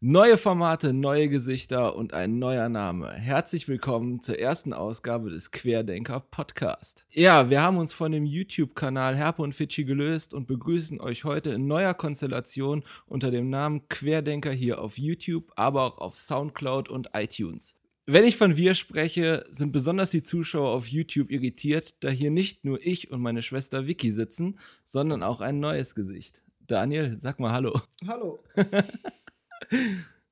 Neue Formate, neue Gesichter und ein neuer Name. Herzlich willkommen zur ersten Ausgabe des Querdenker Podcast. Ja, wir haben uns von dem YouTube-Kanal Herpe und Fidschi gelöst und begrüßen euch heute in neuer Konstellation unter dem Namen Querdenker hier auf YouTube, aber auch auf Soundcloud und iTunes. Wenn ich von wir spreche, sind besonders die Zuschauer auf YouTube irritiert, da hier nicht nur ich und meine Schwester Vicky sitzen, sondern auch ein neues Gesicht. Daniel, sag mal Hallo. Hallo.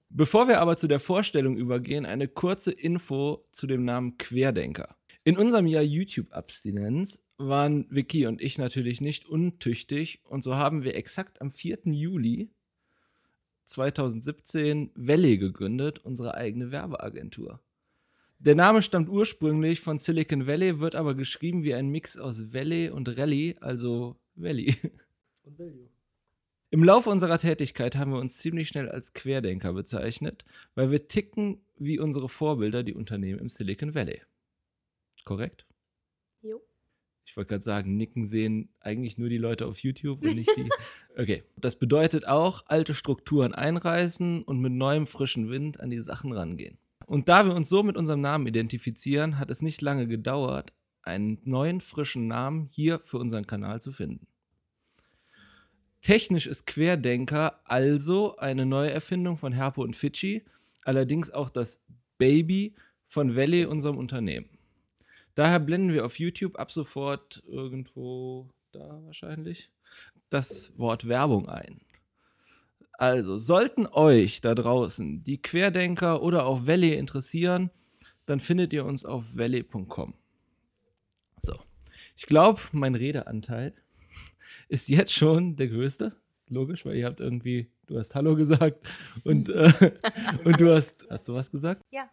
Bevor wir aber zu der Vorstellung übergehen, eine kurze Info zu dem Namen Querdenker. In unserem Jahr YouTube-Abstinenz waren Vicky und ich natürlich nicht untüchtig und so haben wir exakt am 4. Juli 2017 Valley gegründet, unsere eigene Werbeagentur. Der Name stammt ursprünglich von Silicon Valley, wird aber geschrieben wie ein Mix aus Valley und Rally, also Valley. Und Value. Im Laufe unserer Tätigkeit haben wir uns ziemlich schnell als Querdenker bezeichnet, weil wir ticken wie unsere Vorbilder, die Unternehmen im Silicon Valley. Korrekt? Jo. Ich wollte gerade sagen, nicken sehen eigentlich nur die Leute auf YouTube und nicht die. Okay. Das bedeutet auch, alte Strukturen einreißen und mit neuem frischen Wind an die Sachen rangehen. Und da wir uns so mit unserem Namen identifizieren, hat es nicht lange gedauert, einen neuen frischen Namen hier für unseren Kanal zu finden. Technisch ist Querdenker also eine Neuerfindung von Herpo und Fidschi, allerdings auch das Baby von Valley, unserem Unternehmen. Daher blenden wir auf YouTube ab sofort irgendwo da wahrscheinlich das Wort Werbung ein. Also, sollten euch da draußen die Querdenker oder auch Valley interessieren, dann findet ihr uns auf valley.com. So. Ich glaube, mein Redeanteil ist jetzt schon der größte. Ist logisch, weil ihr habt irgendwie, du hast Hallo gesagt und, äh, und du hast, hast du was gesagt? Ja.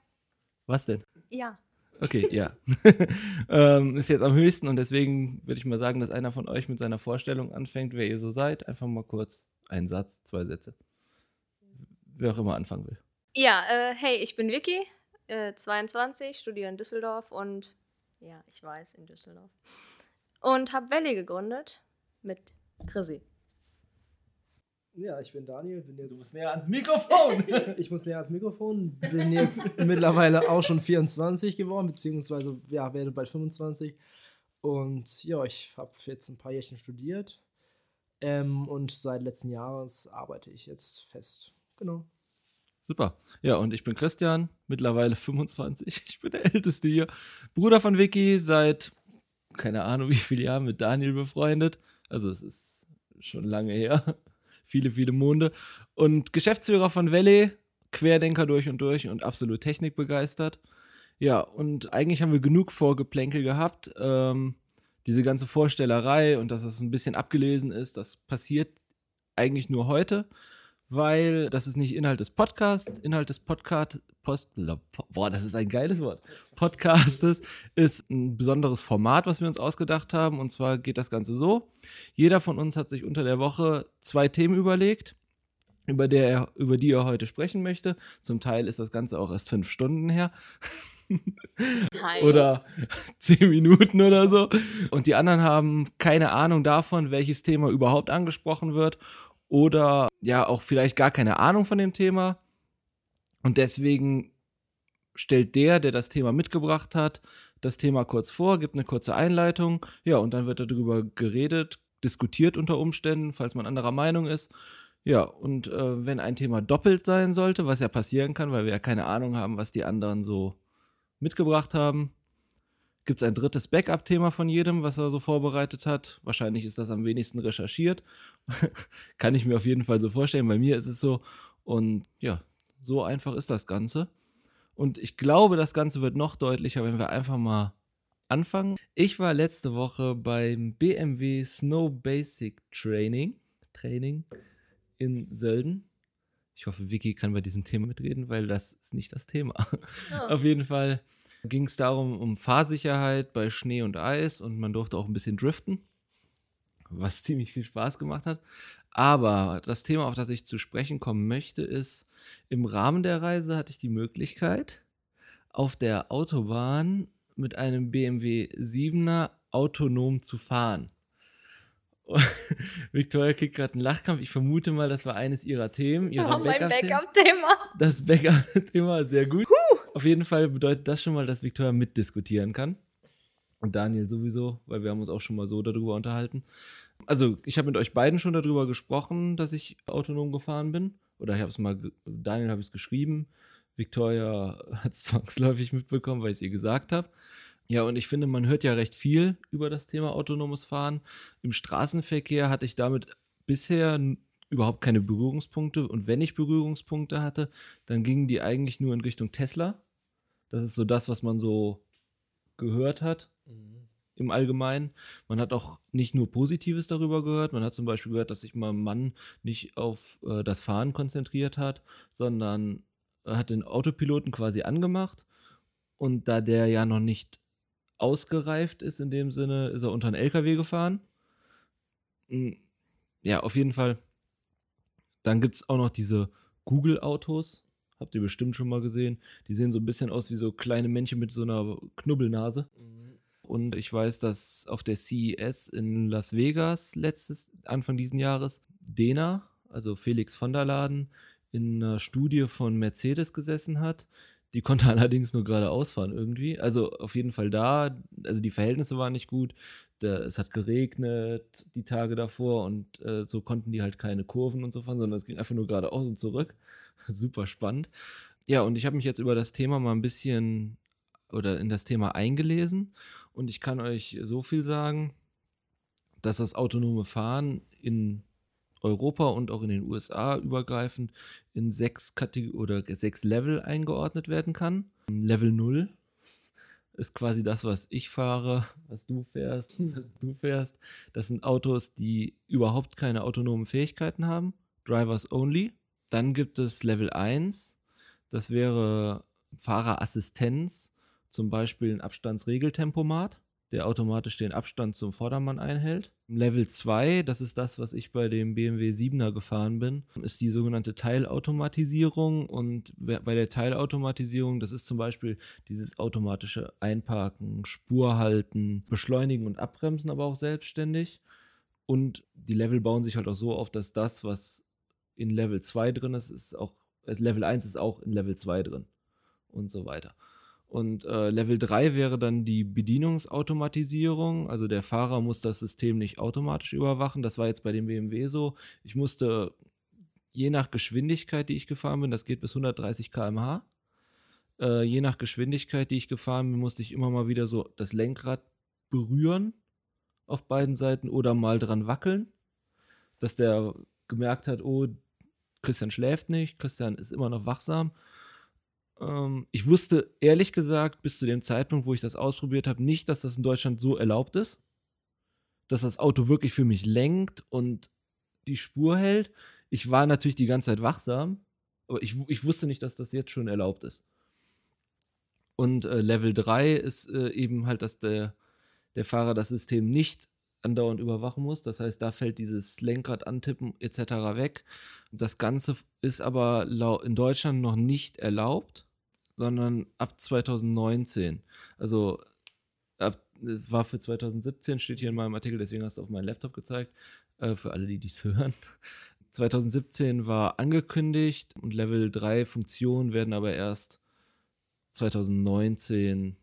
Was denn? Ja. Okay, ja. ähm, ist jetzt am höchsten und deswegen würde ich mal sagen, dass einer von euch mit seiner Vorstellung anfängt, wer ihr so seid. Einfach mal kurz einen Satz, zwei Sätze. Wer auch immer anfangen will. Ja, äh, hey, ich bin Vicky, äh, 22, studiere in Düsseldorf und ja, ich weiß, in Düsseldorf. Und habe Valley gegründet mit Chrissy. Ja, ich bin Daniel, bin jetzt. Du musst näher ans Mikrofon! ich muss näher ans Mikrofon, bin jetzt mittlerweile auch schon 24 geworden, beziehungsweise ja, werde bald 25. Und ja, ich habe jetzt ein paar Jährchen studiert ähm, und seit letzten Jahres arbeite ich jetzt fest. Genau. Super. Ja, und ich bin Christian, mittlerweile 25. Ich bin der Älteste hier. Bruder von Vicky, seit keine Ahnung wie viele Jahren mit Daniel befreundet. Also es ist schon lange her. viele, viele Monde. Und Geschäftsführer von Valley, Querdenker durch und durch und absolut technikbegeistert. Ja, und eigentlich haben wir genug Vorgeplänkel gehabt. Ähm, diese ganze Vorstellerei und dass es ein bisschen abgelesen ist, das passiert eigentlich nur heute weil das ist nicht Inhalt des Podcasts. Inhalt des Podcast, Post, boah, das ist ein geiles Wort. Podcastes ist ein besonderes Format, was wir uns ausgedacht haben. Und zwar geht das Ganze so: Jeder von uns hat sich unter der Woche zwei Themen überlegt, über, der er, über die er heute sprechen möchte. Zum Teil ist das Ganze auch erst fünf Stunden her. oder zehn Minuten oder so. Und die anderen haben keine Ahnung davon, welches Thema überhaupt angesprochen wird oder ja auch vielleicht gar keine Ahnung von dem Thema. Und deswegen stellt der, der das Thema mitgebracht hat, das Thema kurz vor, gibt eine kurze Einleitung, ja, und dann wird darüber geredet, diskutiert unter Umständen, falls man anderer Meinung ist. Ja, und äh, wenn ein Thema doppelt sein sollte, was ja passieren kann, weil wir ja keine Ahnung haben, was die anderen so mitgebracht haben, gibt es ein drittes Backup-Thema von jedem, was er so vorbereitet hat. Wahrscheinlich ist das am wenigsten recherchiert. Kann ich mir auf jeden Fall so vorstellen. Bei mir ist es so. Und ja, so einfach ist das Ganze. Und ich glaube, das Ganze wird noch deutlicher, wenn wir einfach mal anfangen. Ich war letzte Woche beim BMW Snow Basic Training, Training in Sölden. Ich hoffe, Vicky kann bei diesem Thema mitreden, weil das ist nicht das Thema. Oh. Auf jeden Fall ging es darum, um Fahrsicherheit bei Schnee und Eis und man durfte auch ein bisschen driften, was ziemlich viel Spaß gemacht hat. Aber das Thema, auf das ich zu sprechen kommen möchte, ist, im Rahmen der Reise hatte ich die Möglichkeit, auf der Autobahn mit einem BMW 7er autonom zu fahren. Victoria kriegt gerade einen Lachkampf. Ich vermute mal, das war eines ihrer Themen. Ihrer Oh, mein. Backup-Thema. Das Backup-Thema, sehr gut. Auf jeden Fall bedeutet das schon mal, dass Victoria mitdiskutieren kann. Und Daniel sowieso, weil wir haben uns auch schon mal so darüber unterhalten. Also, ich habe mit euch beiden schon darüber gesprochen, dass ich autonom gefahren bin. Oder ich habe es mal, Daniel habe ich es geschrieben. Victoria hat es zwangsläufig mitbekommen, weil ich es ihr gesagt habe. Ja, und ich finde, man hört ja recht viel über das Thema autonomes Fahren. Im Straßenverkehr hatte ich damit bisher überhaupt keine Berührungspunkte. Und wenn ich Berührungspunkte hatte, dann gingen die eigentlich nur in Richtung Tesla. Das ist so das, was man so gehört hat im Allgemeinen. Man hat auch nicht nur Positives darüber gehört. Man hat zum Beispiel gehört, dass sich mein Mann nicht auf äh, das Fahren konzentriert hat, sondern er hat den Autopiloten quasi angemacht. Und da der ja noch nicht ausgereift ist in dem Sinne, ist er unter einen LKW gefahren. Mm, Ja, auf jeden Fall. Dann gibt es auch noch diese Google-Autos. Habt ihr bestimmt schon mal gesehen. Die sehen so ein bisschen aus wie so kleine Männchen mit so einer Knubbelnase. Und ich weiß, dass auf der CES in Las Vegas letztes, Anfang diesen Jahres, Dena, also Felix von der Laden, in einer Studie von Mercedes gesessen hat. Die konnte allerdings nur geradeaus fahren irgendwie. Also auf jeden Fall da. Also die Verhältnisse waren nicht gut. Der, es hat geregnet die Tage davor und äh, so konnten die halt keine Kurven und so fahren, sondern es ging einfach nur geradeaus und zurück. Super spannend. Ja, und ich habe mich jetzt über das Thema mal ein bisschen oder in das Thema eingelesen und ich kann euch so viel sagen, dass das autonome Fahren in Europa und auch in den USA übergreifend in sechs Kategorien oder sechs Level eingeordnet werden kann. Level 0 ist quasi das, was ich fahre, was du fährst, was du fährst. Das sind Autos, die überhaupt keine autonomen Fähigkeiten haben. Drivers only. Dann gibt es Level 1. Das wäre Fahrerassistenz, zum Beispiel ein Abstandsregeltempomat, der automatisch den Abstand zum Vordermann einhält. Level 2, das ist das, was ich bei dem BMW 7er gefahren bin, ist die sogenannte Teilautomatisierung. Und bei der Teilautomatisierung, das ist zum Beispiel dieses automatische Einparken, Spurhalten, Beschleunigen und Abbremsen, aber auch selbstständig. Und die Level bauen sich halt auch so auf, dass das, was in Level 2 drin ist, ist auch, also Level 1 ist auch in Level 2 drin und so weiter. Und äh, Level 3 wäre dann die Bedienungsautomatisierung. Also der Fahrer muss das System nicht automatisch überwachen. Das war jetzt bei dem BMW so. Ich musste je nach Geschwindigkeit, die ich gefahren bin, das geht bis 130 km/h, äh, je nach Geschwindigkeit, die ich gefahren bin, musste ich immer mal wieder so das Lenkrad berühren auf beiden Seiten oder mal dran wackeln, dass der gemerkt hat, oh, Christian schläft nicht, Christian ist immer noch wachsam. Ähm, ich wusste ehrlich gesagt bis zu dem Zeitpunkt, wo ich das ausprobiert habe, nicht, dass das in Deutschland so erlaubt ist. Dass das Auto wirklich für mich lenkt und die Spur hält. Ich war natürlich die ganze Zeit wachsam, aber ich, ich wusste nicht, dass das jetzt schon erlaubt ist. Und äh, Level 3 ist äh, eben halt, dass der, der Fahrer das System nicht andauernd überwachen muss. Das heißt, da fällt dieses Lenkrad antippen etc. weg. Das Ganze ist aber in Deutschland noch nicht erlaubt, sondern ab 2019. Also ab, war für 2017, steht hier in meinem Artikel, deswegen hast du auf meinen Laptop gezeigt, äh, für alle, die dies hören. 2017 war angekündigt und Level 3 Funktionen werden aber erst 2019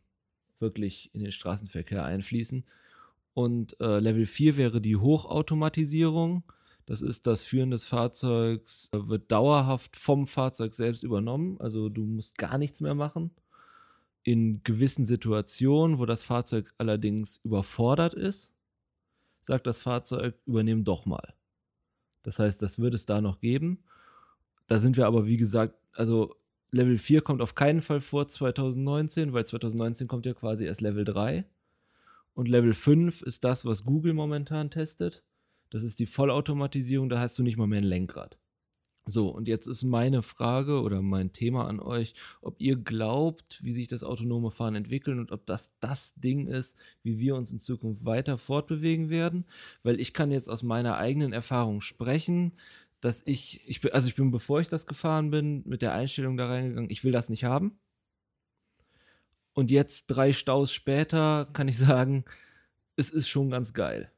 wirklich in den Straßenverkehr einfließen. Und äh, Level 4 wäre die Hochautomatisierung. Das ist das Führen des Fahrzeugs, wird dauerhaft vom Fahrzeug selbst übernommen. Also du musst gar nichts mehr machen. In gewissen Situationen, wo das Fahrzeug allerdings überfordert ist, sagt das Fahrzeug, übernehm doch mal. Das heißt, das wird es da noch geben. Da sind wir aber, wie gesagt, also Level 4 kommt auf keinen Fall vor 2019, weil 2019 kommt ja quasi erst Level 3. Und Level 5 ist das, was Google momentan testet. Das ist die Vollautomatisierung, da hast du nicht mal mehr ein Lenkrad. So, und jetzt ist meine Frage oder mein Thema an euch, ob ihr glaubt, wie sich das autonome Fahren entwickelt und ob das das Ding ist, wie wir uns in Zukunft weiter fortbewegen werden. Weil ich kann jetzt aus meiner eigenen Erfahrung sprechen, dass ich, ich bin, also ich bin, bevor ich das gefahren bin, mit der Einstellung da reingegangen, ich will das nicht haben. Und jetzt, drei Staus später, kann ich sagen, es ist schon ganz geil.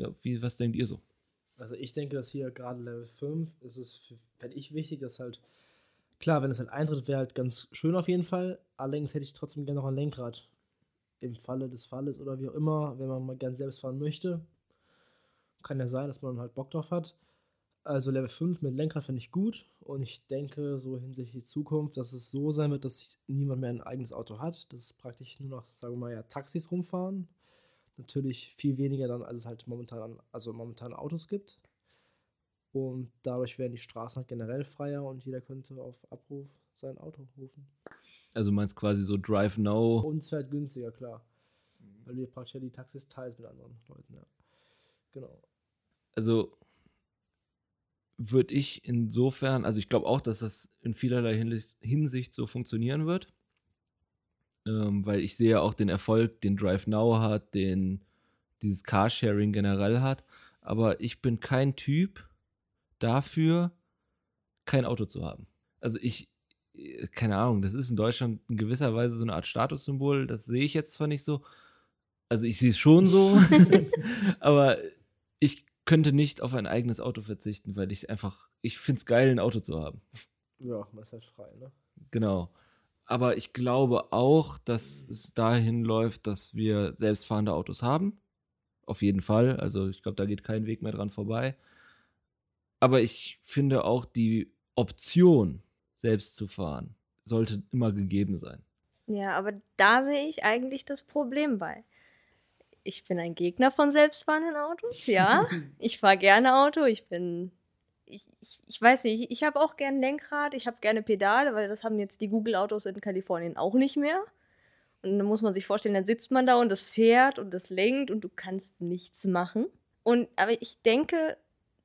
Ja, wie, was denkt ihr so? Also ich denke, dass hier gerade Level 5 ist es, fände ich wichtig, dass halt, klar, wenn es halt eintritt, wäre halt ganz schön auf jeden Fall. Allerdings hätte ich trotzdem gerne noch ein Lenkrad. Im Falle des Falles oder wie auch immer, wenn man mal gern selbst fahren möchte. Kann ja sein, dass man halt Bock drauf hat. Also Level 5 mit Lenkrad finde ich gut und ich denke so hinsichtlich Zukunft, dass es so sein wird, dass niemand mehr ein eigenes Auto hat. Dass praktisch nur noch, sagen wir mal, ja, Taxis rumfahren. Natürlich viel weniger dann, als es halt momentan, also momentan Autos gibt. Und dadurch werden die Straßen halt generell freier und jeder könnte auf Abruf sein Auto rufen. Also meinst quasi so Drive Now? Und es halt günstiger, klar. Weil du praktisch ja die Taxis teilst mit anderen Leuten, ja. Genau. Also würde ich insofern, also ich glaube auch, dass das in vielerlei Hinsicht so funktionieren wird. Ähm, weil ich sehe auch den Erfolg, den Drive Now hat, den dieses Carsharing generell hat. Aber ich bin kein Typ dafür, kein Auto zu haben. Also ich, äh, keine Ahnung, das ist in Deutschland in gewisser Weise so eine Art Statussymbol. Das sehe ich jetzt zwar nicht so. Also ich sehe es schon so, aber ich könnte nicht auf ein eigenes Auto verzichten, weil ich einfach, ich finde es geil, ein Auto zu haben. Ja, man ist halt frei, ne? Genau. Aber ich glaube auch, dass es dahin läuft, dass wir selbstfahrende Autos haben. Auf jeden Fall. Also ich glaube, da geht kein Weg mehr dran vorbei. Aber ich finde auch die Option, selbst zu fahren, sollte immer gegeben sein. Ja, aber da sehe ich eigentlich das Problem bei ich bin ein Gegner von selbstfahrenden Autos, ja. ich fahre gerne Auto, ich bin. Ich, ich, ich weiß nicht, ich, habe auch gern Lenkrad, ich habe gerne Pedale, weil das haben jetzt die Google-Autos in Kalifornien auch nicht mehr. Und dann muss man sich vorstellen, dann sitzt man da und das fährt und das lenkt und du kannst nichts machen. Und aber ich denke,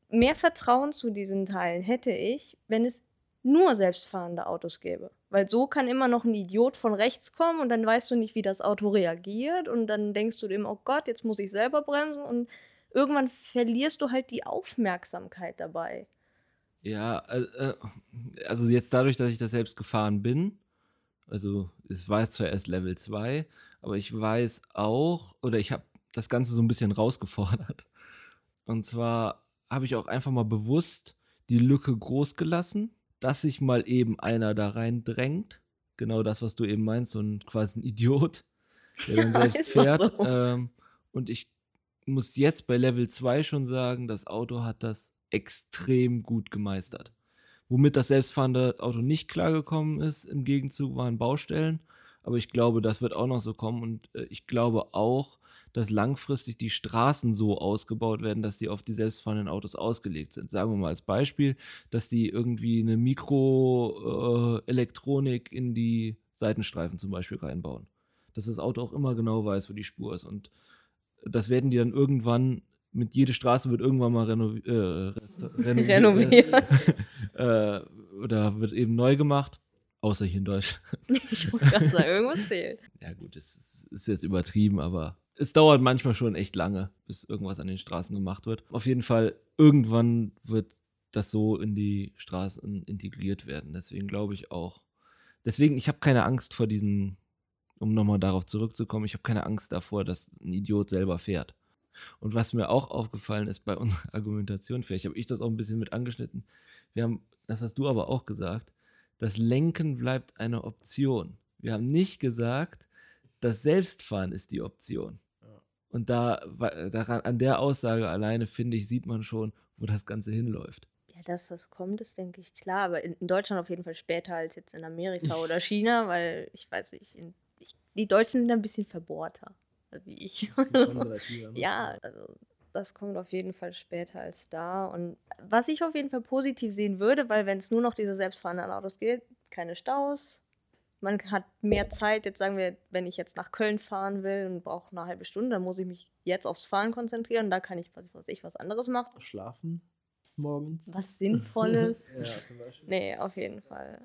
mehr Vertrauen zu diesen Teilen hätte ich, wenn es nur selbstfahrende Autos gäbe. Weil so kann immer noch ein Idiot von rechts kommen und dann weißt du nicht, wie das Auto reagiert und dann denkst du dem, oh Gott, jetzt muss ich selber bremsen und irgendwann verlierst du halt die Aufmerksamkeit dabei. Ja, äh, also jetzt dadurch, dass ich das selbst gefahren bin, also es war zwar erst Level 2, aber ich weiß auch, oder ich habe das Ganze so ein bisschen rausgefordert. Und zwar habe ich auch einfach mal bewusst die Lücke groß gelassen dass sich mal eben einer da rein drängt. Genau das, was du eben meinst, so ein quasi ein Idiot, der dann selbst fährt. So. Ähm, und ich muss jetzt bei Level 2 schon sagen, das Auto hat das extrem gut gemeistert. Womit das selbstfahrende Auto nicht klargekommen ist, im Gegenzug waren Baustellen. Aber ich glaube, das wird auch noch so kommen. Und äh, ich glaube auch, dass langfristig die Straßen so ausgebaut werden, dass die auf die selbstfahrenden Autos ausgelegt sind. Sagen wir mal als Beispiel, dass die irgendwie eine Mikroelektronik äh, in die Seitenstreifen zum Beispiel reinbauen. Dass das Auto auch immer genau weiß, wo die Spur ist. Und das werden die dann irgendwann mit jeder Straße wird irgendwann mal renovi äh, renoviert. renoviert. äh, oder wird eben neu gemacht. Außer hier in Deutschland. Ich wollte gerade sagen, irgendwas fehlt. Ja, gut, es ist, ist jetzt übertrieben, aber es dauert manchmal schon echt lange, bis irgendwas an den Straßen gemacht wird. Auf jeden Fall, irgendwann wird das so in die Straßen integriert werden. Deswegen glaube ich auch. Deswegen, ich habe keine Angst vor diesen, um nochmal darauf zurückzukommen, ich habe keine Angst davor, dass ein Idiot selber fährt. Und was mir auch aufgefallen ist bei unserer Argumentation, vielleicht habe ich das auch ein bisschen mit angeschnitten. Wir haben, das hast du aber auch gesagt, das Lenken bleibt eine Option. Wir haben nicht gesagt, das Selbstfahren ist die Option. Und da, daran, an der Aussage alleine, finde ich, sieht man schon, wo das Ganze hinläuft. Ja, dass das kommt, ist, denke ich, klar. Aber in, in Deutschland auf jeden Fall später als jetzt in Amerika oder China, weil ich weiß nicht, in, ich, die Deutschen sind ein bisschen verbohrter, wie ich. Ne? ja, also das kommt auf jeden Fall später als da. Und was ich auf jeden Fall positiv sehen würde, weil wenn es nur noch diese selbstfahrenden Autos geht, keine Staus, man hat mehr Zeit. Jetzt sagen wir, wenn ich jetzt nach Köln fahren will und brauche eine halbe Stunde, dann muss ich mich jetzt aufs Fahren konzentrieren. Da kann ich, was weiß ich, was anderes machen. Schlafen morgens. Was Sinnvolles. ja, zum Beispiel. Nee, auf jeden Fall.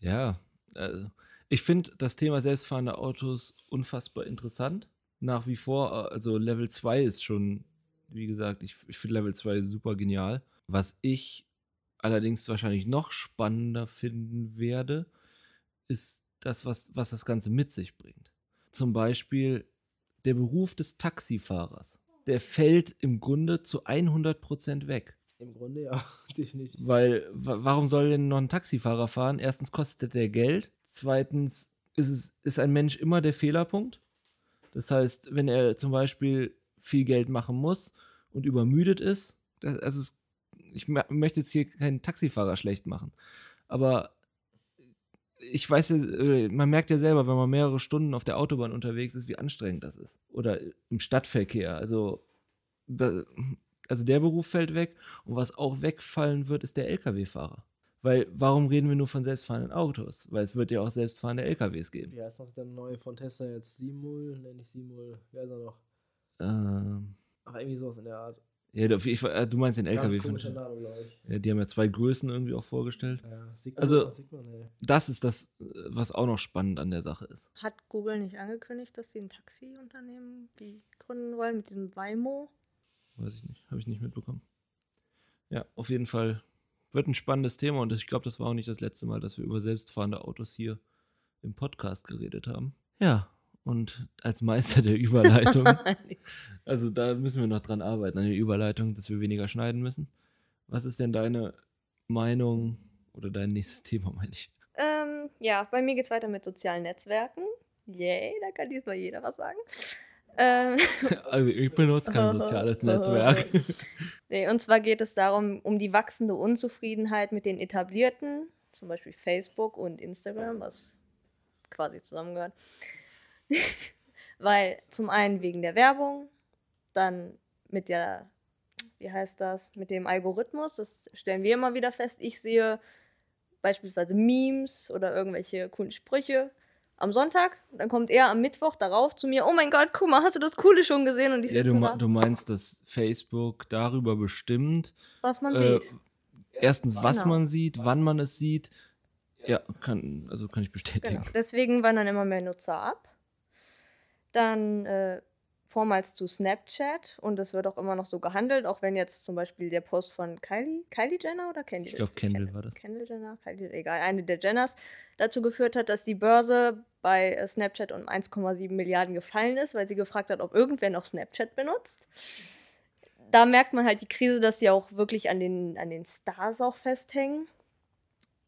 Ja, also ich finde das Thema selbstfahrende Autos unfassbar interessant. Nach wie vor, also Level 2 ist schon, wie gesagt, ich, ich finde Level 2 super genial. Was ich allerdings wahrscheinlich noch spannender finden werde, ist das, was, was das Ganze mit sich bringt. Zum Beispiel der Beruf des Taxifahrers. der fällt im Grunde zu 100% weg. Im Grunde ja, definitiv. Weil, wa- warum soll denn noch ein Taxifahrer fahren? Erstens kostet der Geld. Zweitens ist, es, ist ein Mensch immer der Fehlerpunkt. Das heißt, wenn er zum Beispiel viel Geld machen muss und übermüdet ist, das, also es, ich mö- möchte jetzt hier keinen Taxifahrer schlecht machen, aber ich weiß ja, äh, man merkt ja selber, wenn man mehrere Stunden auf der Autobahn unterwegs ist, wie anstrengend das ist. Oder im Stadtverkehr. Also, da, also der Beruf fällt weg. Und was auch wegfallen wird, ist der Lkw-Fahrer. Weil, warum reden wir nur von selbstfahrenden Autos? Weil es wird ja auch selbstfahrende LKWs geben. Wie heißt noch der neue von Tesla jetzt? Simul? Ne, nicht Simul. Wer ist er noch? Ähm, Ach, irgendwie sowas in der Art. ja, du, ich, äh, du meinst den Ganz LKW von komischer Name, ich. ja, Die haben ja zwei Größen irgendwie auch vorgestellt. Ja, Sigma, Also- Sigma, nee. Das ist das, was auch noch spannend an der Sache ist. Hat Google nicht angekündigt, dass sie ein Taxiunternehmen gründen wollen mit diesem Waymo? Weiß ich nicht. Habe ich nicht mitbekommen. Ja, auf jeden Fall wird ein spannendes Thema und ich glaube, das war auch nicht das letzte Mal, dass wir über selbstfahrende Autos hier im Podcast geredet haben. Ja, und als Meister der Überleitung, also da müssen wir noch dran arbeiten, an der Überleitung, dass wir weniger schneiden müssen. Was ist denn deine Meinung oder dein nächstes Thema, meine ich? ähm, ja, bei mir geht es weiter mit sozialen Netzwerken. Yay, da kann diesmal jeder was sagen. Ähm, Also ich benutze kein soziales Netzwerk. nee, und zwar geht es darum, um die wachsende Unzufriedenheit mit den etablierten, zum Beispiel Facebook und Instagram, was quasi zusammengehört. Weil zum einen wegen der Werbung, dann mit der, wie heißt das, mit dem Algorithmus, das stellen wir immer wieder fest. Ich sehe beispielsweise Memes oder irgendwelche coolen Sprüche am Sonntag, dann kommt er am Mittwoch darauf zu mir, oh mein Gott, guck mal, hast du das Coole schon gesehen? Und ich Ja, du, da, du meinst, dass Facebook darüber bestimmt, was man äh, sieht. erstens, was Genau. man sieht, wann man es sieht. Ja, kann, also kann ich bestätigen. Genau. Deswegen wandern immer mehr Nutzer ab. Dann äh, vormals zu Snapchat und es wird auch immer noch so gehandelt, auch wenn jetzt zum Beispiel der Post von Kylie, Kylie Jenner oder Kendall? Ich glaub, Kendall war das. Kendall Jenner, Kylie, egal, eine der Jenners, dazu geführt hat, dass die Börse bei äh, Snapchat um 1,7 Milliarden gefallen ist, weil sie gefragt hat, ob irgendwer noch Snapchat benutzt. Da merkt man halt die Krise, dass sie auch wirklich an den, an den Stars auch festhängen.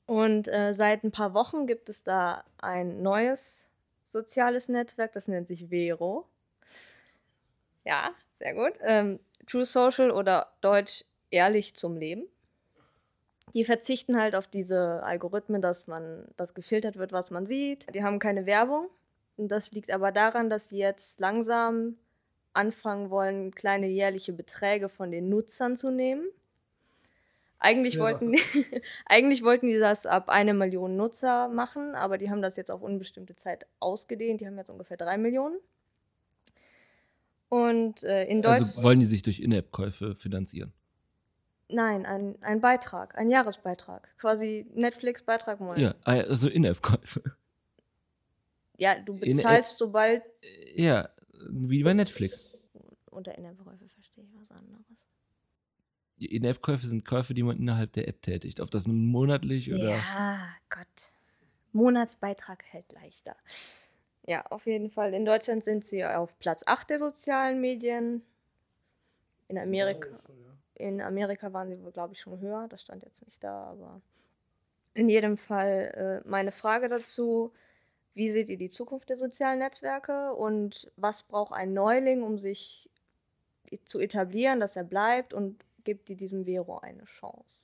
Und äh, seit ein paar Wochen gibt es da ein neues soziales Netzwerk, das nennt sich Vero. Ja, sehr gut. Ähm, True Social oder Deutsch ehrlich zum Leben. Die verzichten halt auf diese Algorithmen, dass man, dass gefiltert wird, was man sieht. Die haben keine Werbung. Und das liegt aber daran, dass sie jetzt langsam anfangen wollen, kleine jährliche Beträge von den Nutzern zu nehmen. Eigentlich Ja. wollten, die, eigentlich wollten die das ab eine Million Nutzer machen, aber die haben das jetzt auf unbestimmte Zeit ausgedehnt. Die haben jetzt ungefähr drei Millionen. Und äh, in Deutschland. Also wollen die sich durch In-App-Käufe finanzieren? Nein, ein, ein Beitrag, ein Jahresbeitrag. Quasi Netflix-Beitrag monatlich. Ja, also In-App-Käufe. Ja, du bezahlst, sobald. Ja, wie bei Netflix. Unter Innenbekäufe verstehe ich was anderes. In-App-Käufe sind Käufe, die man innerhalb der App tätigt. Ob das nun monatlich oder. Ja, Gott. Monatsbeitrag hält leichter. Ja, auf jeden Fall. In Deutschland sind sie auf Platz 8 der sozialen Medien. In Amerika. Ja, schon, ja. In Amerika waren sie wohl, glaube ich, schon höher. Das stand jetzt nicht da, aber in jedem Fall äh, meine Frage dazu. Wie seht ihr die Zukunft der sozialen Netzwerke und was braucht ein Neuling, um sich zu etablieren, dass er bleibt und gibt ihr diesem Vero eine Chance?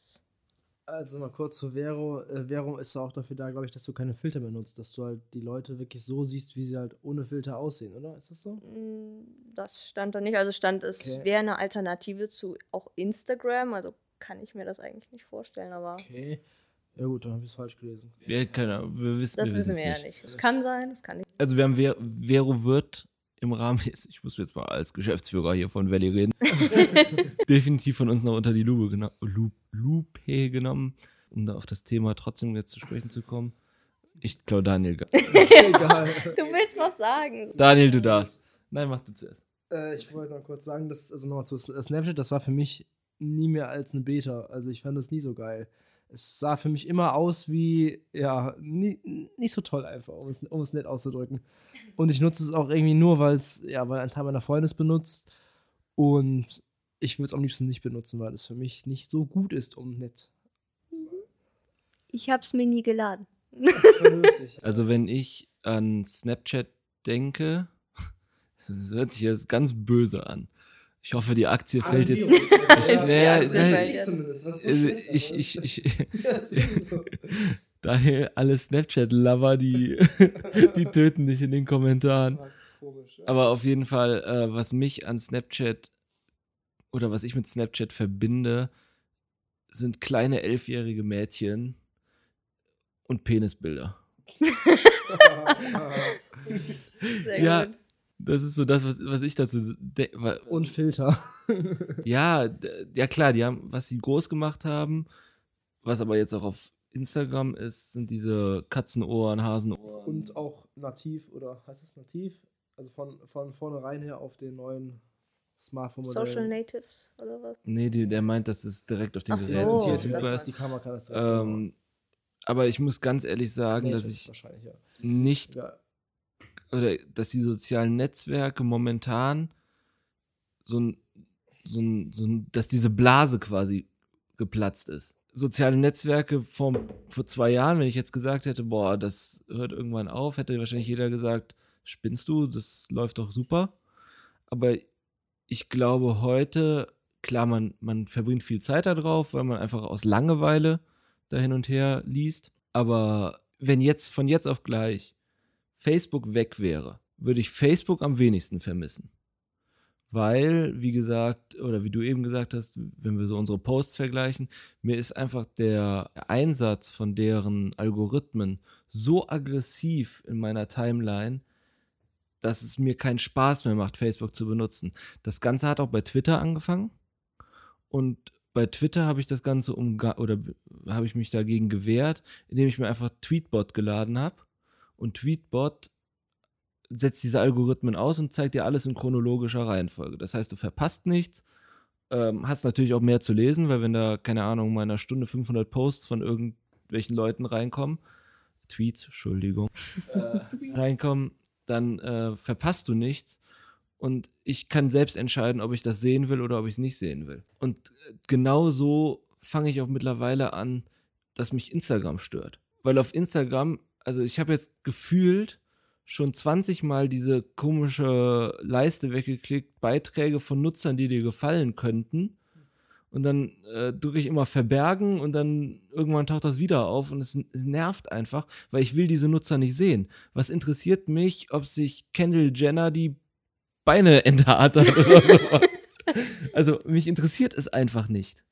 Also mal kurz zu Vero. Vero ist auch dafür da, glaube ich, dass du keine Filter mehr nutzt, dass du halt die Leute wirklich so siehst, wie sie halt ohne Filter aussehen, oder? Ist das so? Mm, Das stand da nicht. Also stand es Okay. wäre eine Alternative zu auch Instagram. Also kann ich mir das eigentlich nicht vorstellen, aber Okay. Ja gut, dann habe ich es falsch gelesen. Ja, keine Ahnung, wir wissen, das wir wissen wir ja nicht. Es kann sein, es kann nicht. Also wir haben Ver Vero wird im Rahmen, jetzt, ich muss jetzt mal als Geschäftsführer hier von Valley reden, definitiv von uns noch unter die Lupe, gena Lu Lupe genommen, um da auf das Thema trotzdem jetzt zu sprechen zu kommen. Ich glaube, Daniel. Egal. Du willst was sagen. Daniel, du darfst. Nein, mach du zuerst. Äh, ich wollte noch kurz sagen, dass, also nochmal zu S- Snapchat, das war für mich nie mehr als eine Beta. Also ich fand das nie so geil. Es sah für mich immer aus wie, ja, nie, nicht so toll einfach, um es, um es nett auszudrücken. Und ich nutze es auch irgendwie nur, weil es, ja, weil ein Teil meiner Freunde es benutzt. Und ich würde es am liebsten nicht benutzen, weil es für mich nicht so gut ist, um nett. Ich hab's mir nie geladen. Also wenn ich an Snapchat denke, das hört sich jetzt ganz böse an. Ich hoffe, die Aktie fällt jetzt. Ich, Ich- Ja, naja, es nein, fällt ich jetzt. ich, ich, ich, so. Daniel, alle Snapchat-Lover, die, die töten dich in den Kommentaren. Aber auf jeden Fall, äh, was mich an Snapchat oder was ich mit Snapchat verbinde, sind kleine elfjährige Mädchen und Penisbilder. Ja. gut. Das ist so das, was, was ich dazu denke. Und Filter. Ja, ja klar, die haben, was sie groß gemacht haben, was aber jetzt auch auf Instagram ist, sind diese Katzenohren, Hasenohren. Und auch nativ, oder heißt es nativ? Also von, von vornherein her auf den neuen Smartphone-Modellen. Social Natives oder was? Nee, die, der meint, dass es direkt auf den Ach so, Geräten das verfügbar ist. Die Kamera kann das direkt Ähm, aber ich muss ganz ehrlich sagen, machen. dass ich wahrscheinlich, ja. nicht ja. Oder dass die sozialen Netzwerke momentan so ein, so ein, so ein, dass diese Blase quasi geplatzt ist. Soziale Netzwerke vor, vor zwei Jahren, wenn ich jetzt gesagt hätte, boah, das hört irgendwann auf, hätte wahrscheinlich jeder gesagt, spinnst du, das läuft doch super. Aber ich glaube heute, klar, man, man verbringt viel Zeit da drauf, weil man einfach aus Langeweile da hin und her liest. Aber wenn jetzt von jetzt auf gleich Facebook weg wäre, würde ich Facebook am wenigsten vermissen. Weil, wie gesagt, oder wie du eben gesagt hast, wenn wir so unsere Posts vergleichen, mir ist einfach der Einsatz von deren Algorithmen so aggressiv in meiner Timeline, dass es mir keinen Spaß mehr macht, Facebook zu benutzen. Das Ganze hat auch bei Twitter angefangen. Und bei Twitter habe ich das Ganze umga oder habe ich mich dagegen gewehrt, indem ich mir einfach Tweetbot geladen habe. Und Tweetbot setzt diese Algorithmen aus und zeigt dir alles in chronologischer Reihenfolge. Das heißt, du verpasst nichts, ähm, hast natürlich auch mehr zu lesen, weil wenn da, keine Ahnung, mal in einer Stunde 500 Posts von irgendwelchen Leuten reinkommen, Tweets, Entschuldigung, äh, reinkommen, dann äh, verpasst du nichts. Und ich kann selbst entscheiden, ob ich das sehen will oder ob ich es nicht sehen will. Und äh, genau so fange ich auch mittlerweile an, dass mich Instagram stört. Weil auf Instagram, also ich habe jetzt gefühlt schon 20 Mal diese komische Leiste weggeklickt, Beiträge von Nutzern, die dir gefallen könnten. Und dann äh, drücke ich immer verbergen und dann irgendwann taucht das wieder auf und es, es nervt einfach, weil ich will diese Nutzer nicht sehen. Was interessiert mich, ob sich Kendall Jenner die Beine enthaart oder sowas? also mich interessiert es einfach nicht.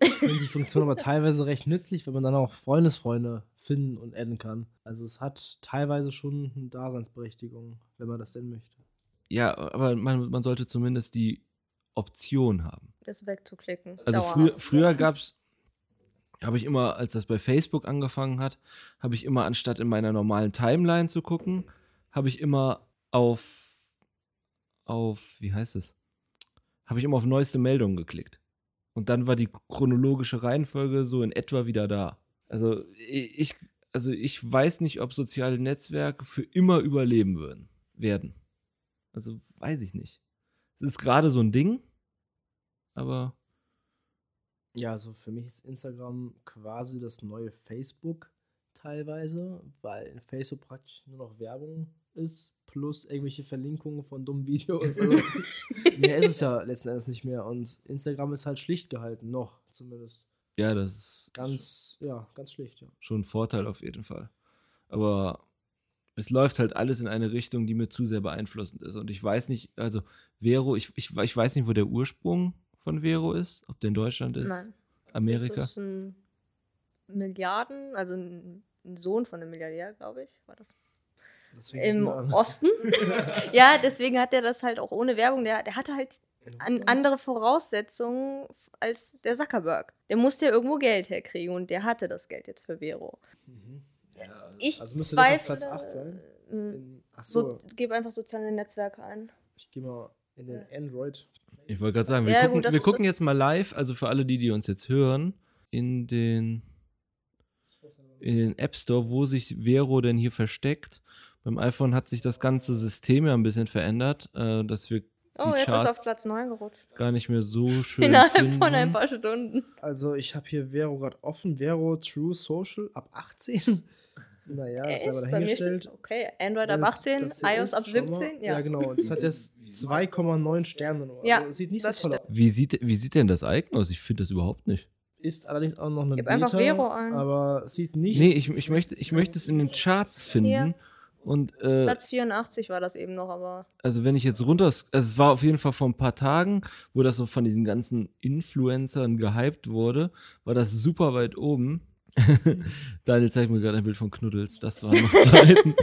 Ich finde die Funktion aber teilweise recht nützlich, wenn man dann auch Freundesfreunde finden und adden kann. Also es hat teilweise schon eine Daseinsberechtigung, wenn man das denn möchte. Ja, aber man, man sollte zumindest die Option haben. Das wegzuklicken. Also früher, früher gab es, habe ich immer, als das bei Facebook angefangen hat, habe ich immer, anstatt in meiner normalen Timeline zu gucken, habe ich immer auf, auf, wie heißt es? Habe ich immer auf neueste Meldungen geklickt. Und dann war die chronologische Reihenfolge so in etwa wieder da. Also ich, also ich weiß nicht, ob soziale Netzwerke für immer überleben würden, werden. Also weiß ich nicht. Es ist gerade so ein Ding, aber Ja, also für mich ist Instagram quasi das neue Facebook teilweise, weil in Facebook praktisch nur noch Werbung ist, plus irgendwelche Verlinkungen von dummen Videos. Also, mehr ist es ja letzten Endes nicht mehr. Und Instagram ist halt schlicht gehalten, noch zumindest. ja, das ist Ganz, ja, ganz schlicht, ja. schon ein Vorteil auf jeden Fall. Aber es läuft halt alles in eine Richtung, die mir zu sehr beeinflussend ist. Und ich weiß nicht, also Vero, ich, ich, ich weiß nicht, wo der Ursprung von Vero ist, ob der in Deutschland ist, Nein. Amerika. Das ist ein Milliarden, also ein ein Sohn von einem Milliardär, glaube ich, war das. Deswegen Im an- Osten. ja, deswegen hat er das halt auch ohne Werbung. Der, der hatte halt in an, andere Voraussetzungen als der Zuckerberg. Der musste ja irgendwo Geld herkriegen und der hatte das Geld jetzt für Vero. Mhm. Ich Also müsste das auf zweifle, Platz 8 sein? äh, In, achso, So, gib einfach soziale Netzwerke ein. ich gehe mal in den Android. Ich wollte gerade sagen, wir, Ja, gucken, gut, wir gucken jetzt mal live, also für alle, die, die uns jetzt hören, in den, in den App Store, wo sich Vero denn hier versteckt. Beim iPhone hat sich das ganze System ja ein bisschen verändert, äh, dass wir Oh, die jetzt ist Charts auf Platz 9 gerutscht. gar nicht mehr so schön Innerhalb finden. von ein paar Stunden. Also ich habe hier Vero gerade offen. Vero True Social ab 18. Naja, ist aber dahingestellt. steht, okay, Android ab das- 18, das iOS ist ab schon mal- 17. Ja, Ja, genau. Das hat jetzt 2,9 Sterne nur. Ja, also, sieht nicht so das toll aus. Wie sieht, wie sieht denn das Icon aus? Ich finde das überhaupt nicht. Ist allerdings auch noch eine Gib Beta, einfach Vero ein. aber sieht nicht. Nee, ich, ich, möchte, ich möchte es in den Charts finden. Hier. Und äh, Platz 84 war das eben noch, aber also wenn ich jetzt runter, also es war auf jeden Fall vor ein paar Tagen, wo das so von diesen ganzen Influencern gehypt wurde, war das super weit oben. Daniel zeigt mir gerade ein Bild von Knuddels, das waren noch Zeiten.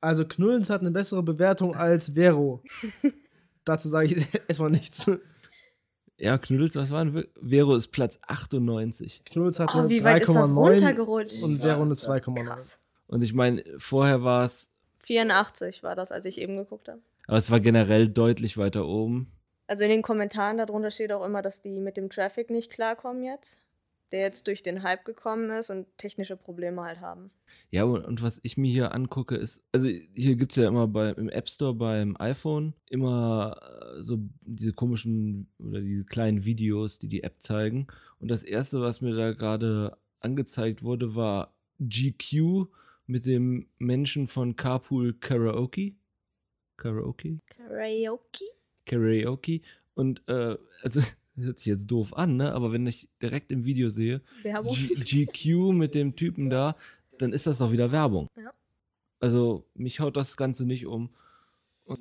Also Knullens hat eine bessere Bewertung als Vero. Dazu sage ich erstmal nichts. ja, Knuddels, was waren wir? Vero ist Platz 98. Knullens hat oh, eine wie weit ist das 3,9 runtergerutscht? und Vero eine 2,9. Krass. Und ich meine, vorher war es, 84 war das, als ich eben geguckt habe. aber es war generell deutlich weiter oben. Also in den Kommentaren darunter steht auch immer, dass die mit dem Traffic nicht klarkommen jetzt. Der jetzt durch den Hype gekommen ist und technische Probleme halt haben. Ja, und, und was ich mir hier angucke, ist, also hier gibt es ja immer bei, im App Store beim iPhone immer äh, so diese komischen oder diese kleinen Videos, die die App zeigen. Und das erste, was mir da gerade angezeigt wurde, war GQ mit dem Menschen von Carpool Karaoke. Karaoke? Karaoke? Karaoke. Und äh, also, das hört sich jetzt doof an, ne? Aber wenn ich direkt im Video sehe, GQ mit dem Typen da, dann ist das doch wieder Werbung. Ja. Also, mich haut das Ganze nicht um.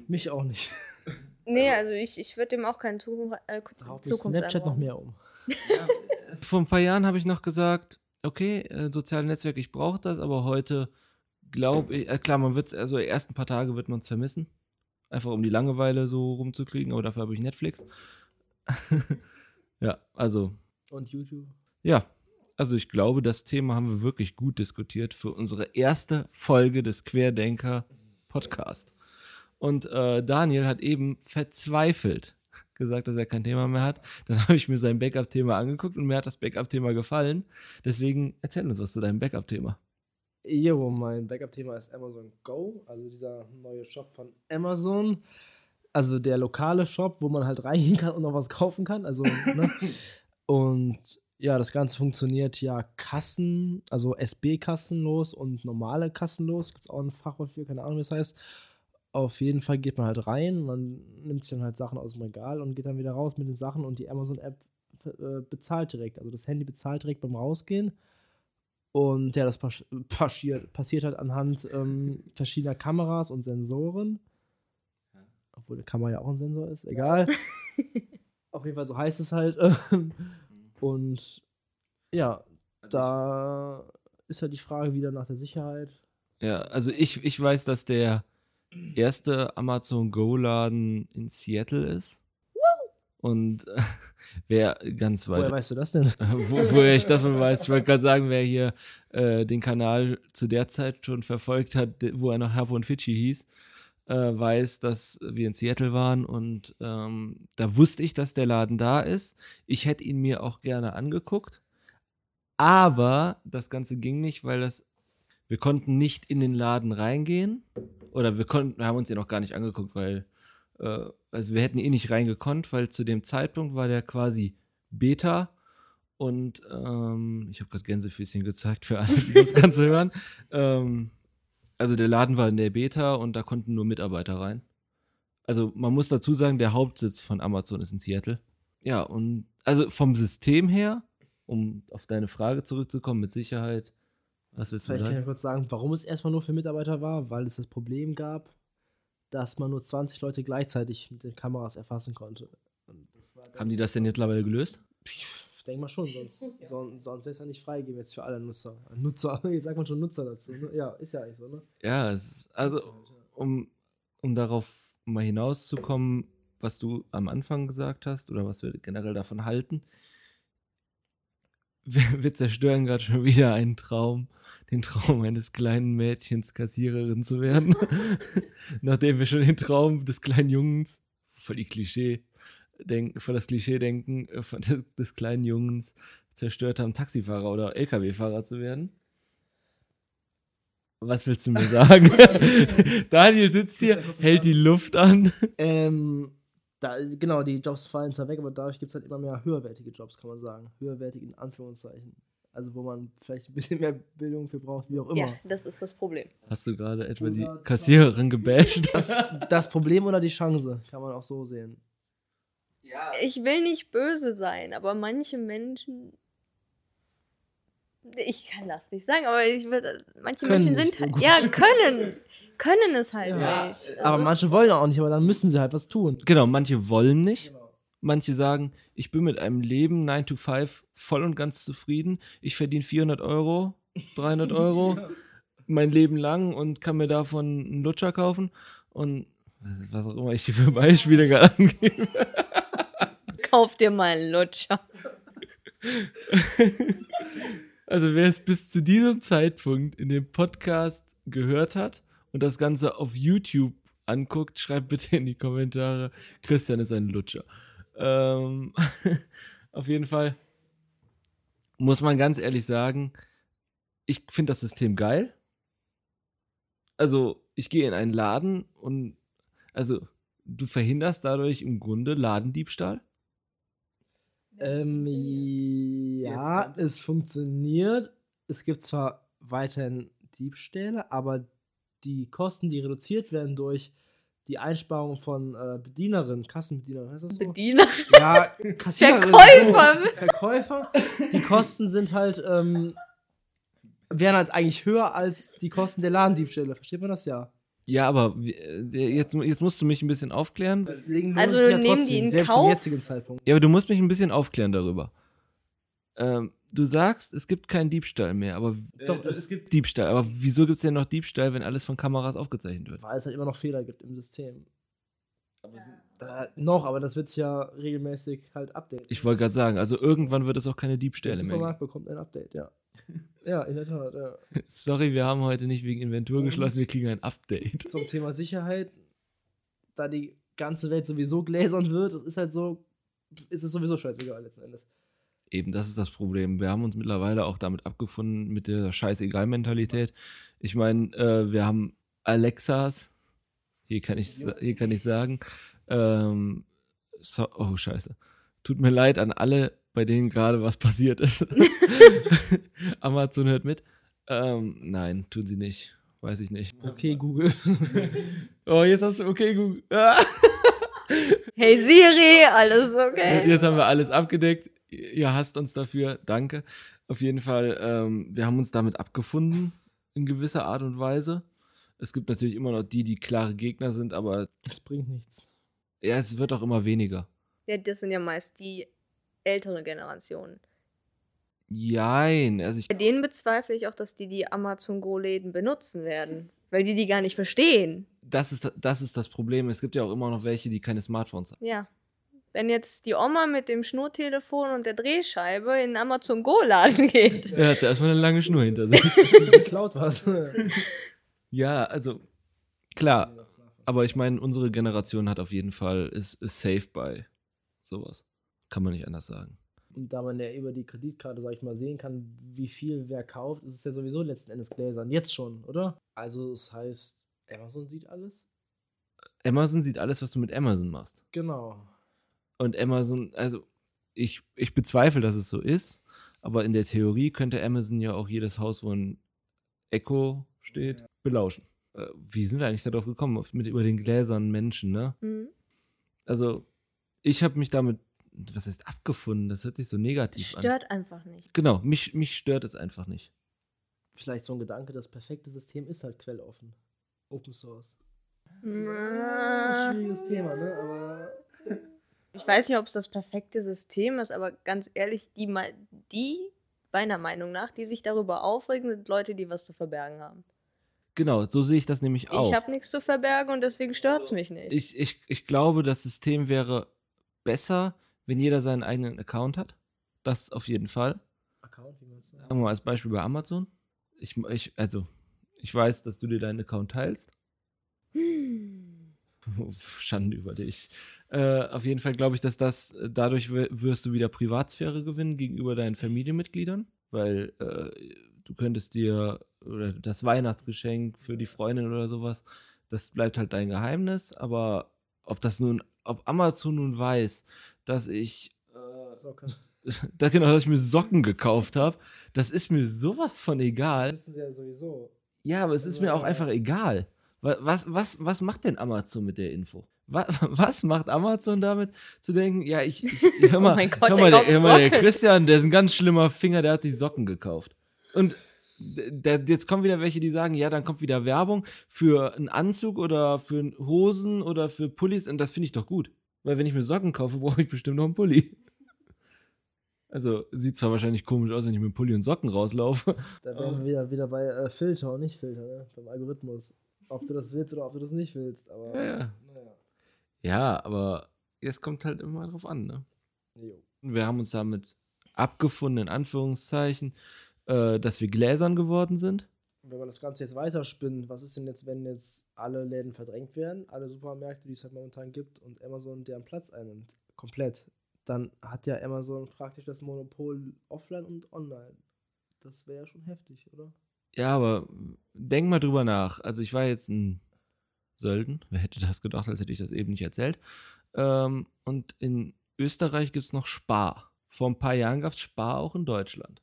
Mich auch nicht. Nee, also ich, ich würde dem auch keine Zukunft, äh, Zukunft Snapchat noch mehr um. Vor ein paar Jahren habe ich noch gesagt, okay, äh, soziale Netzwerke, ich brauche das, aber heute glaube ich, äh, klar, man wird es, also die ersten paar Tage wird man es vermissen. Einfach um die Langeweile so rumzukriegen, aber dafür habe ich Netflix. ja, also, Und YouTube. ja. Also ich glaube, das Thema haben wir wirklich gut diskutiert für unsere erste Folge des Querdenker Podcast. Und äh, Daniel hat eben verzweifelt gesagt, dass er kein Thema mehr hat. Dann habe ich mir sein Backup-Thema angeguckt und mir hat das Backup-Thema gefallen. Deswegen erzähl uns was zu deinem Backup-Thema. Jo, mein Backup-Thema ist Amazon Go, also dieser neue Shop von Amazon. Also der lokale Shop, wo man halt reingehen kann und noch was kaufen kann. Also, ne? Und ja, das Ganze funktioniert ja Kassen, also SB-kassenlos und normale kassenlos. Gibt es auch ein Fachwort für, keine Ahnung, wie es heißt. Auf jeden Fall geht man halt rein, man nimmt sich dann halt Sachen aus dem Regal und geht dann wieder raus mit den Sachen und die Amazon-App äh, bezahlt direkt. Also das Handy bezahlt direkt beim Rausgehen. Und ja, das pas passiert, passiert halt anhand ähm, verschiedener Kameras und Sensoren. Obwohl eine Kamera ja auch ein Sensor ist, egal. Auf jeden Fall, so heißt es halt. und ja, da ist halt die Frage wieder nach der Sicherheit. Ja, also ich, ich weiß, dass der erste Amazon Go-Laden in Seattle ist. Und äh, wer ganz weit Woher weißt du das denn? wo, woher ich das mal weiß. Ich wollte gerade sagen, wer hier äh, den Kanal zu der Zeit schon verfolgt hat, wo er noch Harpo und Fidschi hieß, äh, weiß, dass wir in Seattle waren und ähm, da wusste ich, dass der Laden da ist. Ich hätte ihn mir auch gerne angeguckt, aber das Ganze ging nicht, weil das wir konnten nicht in den Laden reingehen oder wir konnten, wir haben uns den auch gar nicht angeguckt, weil äh, also wir hätten eh nicht reingekonnt, weil zu dem Zeitpunkt war der quasi Beta und ähm, ich habe gerade Gänsefüßchen gezeigt für alle, die das Ganze hören. Ähm, also der Laden war in der Beta und da konnten nur Mitarbeiter rein. Also man muss dazu sagen, der Hauptsitz von Amazon ist in Seattle. Ja, und also vom System her, um auf deine Frage zurückzukommen, mit Sicherheit, was willst du Vielleicht kann ich sagen? kurz sagen, warum es erstmal nur für Mitarbeiter war, weil es das Problem gab, dass man nur 20 Leute gleichzeitig mit den Kameras erfassen konnte. Und das war dann- Haben die das denn jetzt mittlerweile gelöst? Ich denke mal schon, sonst, sonst, sonst wäre es ja nicht freigegeben jetzt für alle Nutzer. Nutzer, jetzt sagt man schon Nutzer dazu. Ne? Ja, ist ja eigentlich so, ne? Ja, es ist, also halt, ja. um, um darauf mal hinauszukommen, was du am Anfang gesagt hast oder was wir generell davon halten. Wir, wir zerstören gerade schon wieder einen Traum, den Traum eines kleinen Mädchens Kassiererin zu werden. Nachdem wir schon den Traum des kleinen Jungens, voll die Klischee, denken, voll das Klischee denken, äh, von des, des kleinen Jungens zerstört haben, Taxifahrer oder LKW-Fahrer zu werden. Was willst du mir sagen? Daniel sitzt hier, hält die Luft an. Ähm, da, genau, die Jobs fallen zwar weg, aber dadurch gibt es halt immer mehr höherwertige Jobs, kann man sagen. Höherwertige in Anführungszeichen. Also wo man vielleicht ein bisschen mehr Bildung für braucht, wie auch immer. Ja, das ist das Problem. Hast du gerade etwa die Kassiererin gebasht? Das, das Problem oder die Chance, kann man auch so sehen. Ich will nicht böse sein, aber manche Menschen. Ich kann das nicht sagen, aber ich will, manche Können Menschen nicht sind. so gut. ja, können. Können es halt Ja, nicht. Das Aber manche wollen auch nicht, aber dann müssen sie halt was tun. Genau, manche wollen nicht. Manche sagen, ich bin mit einem Leben 9 to 5 voll und ganz zufrieden. Ich verdiene 400 Euro, 300 Euro mein Leben lang und kann mir davon einen Lutscher kaufen. Und was auch immer ich hier für Beispiele angebe. Kauf dir mal einen Lutscher. Also wer es bis zu diesem Zeitpunkt in dem Podcast gehört hat und das Ganze auf YouTube anguckt, schreibt bitte in die Kommentare, Christian ist ein Lutscher. Ähm, auf jeden Fall muss man ganz ehrlich sagen, ich finde das System geil. Also ich gehe in einen Laden und also du verhinderst dadurch im Grunde Ladendiebstahl. Ähm, ja, es funktioniert. Es gibt zwar weiterhin Diebstähle, aber die Kosten, die reduziert werden durch die Einsparung von äh, Bedienerinnen, Kassenbedienerinnen, heißt das so? Bediener. ja. Verkäufer. So, Verkäufer. Die Kosten sind halt, ähm, wären halt eigentlich höher als die Kosten der Ladendiebstähle. Versteht man das ja? Ja, aber äh, jetzt, jetzt musst du mich ein bisschen aufklären. Deswegen Also ja nehmen die trotzdem, in selbst Kauf? zum jetzigen Zeitpunkt. Ja, aber du musst mich ein bisschen aufklären darüber. Ähm, du sagst, es gibt keinen Diebstahl mehr, aber Doch, es gibt Diebstahl. Aber wieso gibt es denn noch Diebstahl, wenn alles von Kameras aufgezeichnet wird? weil es halt immer noch Fehler gibt im System. Da, noch, aber das wird sich ja regelmäßig halt updaten. Ich wollte gerade sagen, also irgendwann wird es auch keine Der Diebstähle mehr. Supermarkt bekommt ein Update, ja. Ja, in der Tat, ja. Sorry, wir haben heute nicht wegen Inventur Und- geschlossen, wir kriegen ein Update. Zum Thema Sicherheit, da die ganze Welt sowieso gläsern wird, das ist halt so, ist es sowieso scheißegal letzten Endes. Eben, das ist das Problem. Wir haben uns mittlerweile auch damit abgefunden, mit der Scheißegal-Mentalität. Ich meine, äh, wir haben Alexas, hier kann ich, hier kann ich sagen, ähm, so, oh scheiße. Tut mir leid an alle, bei denen gerade was passiert ist. Amazon hört mit. Ähm, nein, tun sie nicht. Weiß ich nicht. Okay, Google. Oh, jetzt hast du, okay, Google. Hey Siri, alles okay. Jetzt haben wir alles abgedeckt. Ihr hasst uns dafür. Danke. Auf jeden Fall, ähm, wir haben uns damit abgefunden, in gewisser Art und Weise. Es gibt natürlich immer noch die, die klare Gegner sind, aber Das bringt nichts. ja, es wird auch immer weniger. Ja, das sind ja meist die ältere Generationen. Jein. Also ich, Bei denen bezweifle ich auch, dass die die Amazon Go-Läden benutzen werden. Weil die die gar nicht verstehen. das, ist, das ist das Problem. Es gibt ja auch immer noch welche, die keine Smartphones haben. Ja. Wenn jetzt die Oma mit dem Schnurtelefon und der Drehscheibe in den Amazon Go-Laden geht. Er hat zuerst mal eine lange Schnur hinter sich. Sie klaut was. ja, also klar. Aber ich meine, unsere Generation hat auf jeden Fall, ist, ist safe bei sowas. Kann man nicht anders sagen. Und da man ja über die Kreditkarte, sag ich mal, sehen kann, wie viel wer kauft, ist es ja sowieso letzten Endes gläsern. Jetzt schon, oder? Also, es heißt, Amazon sieht alles? Amazon sieht alles, was du mit Amazon machst. Genau. Und Amazon, also ich, ich bezweifle, dass es so ist, aber in der Theorie könnte Amazon ja auch jedes Haus, wo ein Echo steht, belauschen. Äh, wie sind wir eigentlich darauf gekommen? Auf, mit über den Gläsern Menschen, ne? Mhm. Also, ich habe mich damit, was heißt abgefunden? Das hört sich so negativ an. Stört einfach nicht. Genau, mich, mich stört es einfach nicht. Vielleicht so ein Gedanke, das perfekte System ist halt quelloffen. Open Source. Na, Schwieriges Thema, ne? Aber Ich weiß nicht, ob es das perfekte System ist, aber ganz ehrlich, die, die, meiner Meinung nach, die sich darüber aufregen, sind Leute, die was zu verbergen haben. Genau, so sehe ich das nämlich auch. Ich habe nichts zu verbergen und deswegen stört es mich nicht. ich, ich, ich glaube, das System wäre besser, wenn jeder seinen eigenen Account hat. Das auf jeden Fall. Account, wie meinst du? Sagen wir mal als Beispiel bei Amazon. Ich, ich, also, ich weiß, dass du dir deinen Account teilst. Hm. Schande über dich. Äh, auf jeden Fall glaube ich, dass das, äh, dadurch wi- wirst du wieder Privatsphäre gewinnen gegenüber deinen Familienmitgliedern, weil äh, du könntest dir, oder das Weihnachtsgeschenk für die Freundin oder sowas, das bleibt halt dein Geheimnis, aber ob das nun ob Amazon nun weiß, dass ich, Socken. da genau, dass ich mir Socken gekauft habe, das ist mir sowas von egal. Das wissen sie ja sowieso. Ja, aber es ist mir auch einfach egal. Wa- Was, was, was macht denn Amazon mit der Info? Wa- Was macht Amazon damit, zu denken, ja, ich, ich hör mal, Oh mein Gott, hör der mal, der, hör mal, der. Christian, der ist ein ganz schlimmer Finger, der hat sich Socken gekauft. Und d- der, jetzt kommen wieder welche, die sagen, ja, dann kommt wieder Werbung für einen Anzug oder für Hosen oder für Pullis und das finde ich doch gut. Weil wenn ich mir Socken kaufe, brauche ich bestimmt noch einen Pulli. Also sieht zwar wahrscheinlich komisch aus, wenn ich mit Pulli und Socken rauslaufe. Da wären wir wieder, wieder bei äh, Filter und nicht Filter, ne? beim Algorithmus. Ob du das willst oder ob du das nicht willst. Aber Ja, ja. naja. Ja, aber es kommt halt immer drauf an, ne? Jo. Wir haben uns damit abgefunden, in Anführungszeichen, äh, dass wir gläsern geworden sind. Wenn man das Ganze jetzt weiterspinnt, was ist denn jetzt, wenn jetzt alle Läden verdrängt werden, alle Supermärkte, die es halt momentan gibt und Amazon deren Platz einnimmt, komplett, dann hat ja Amazon praktisch das Monopol offline und online. Das wäre ja schon heftig, oder? Ja, aber denk mal drüber nach. Also ich war jetzt ein Sölden. Wer hätte das gedacht, als hätte ich das eben nicht erzählt. Ähm, und in Österreich gibt es noch Spar. Vor ein paar Jahren gab es Spar auch in Deutschland.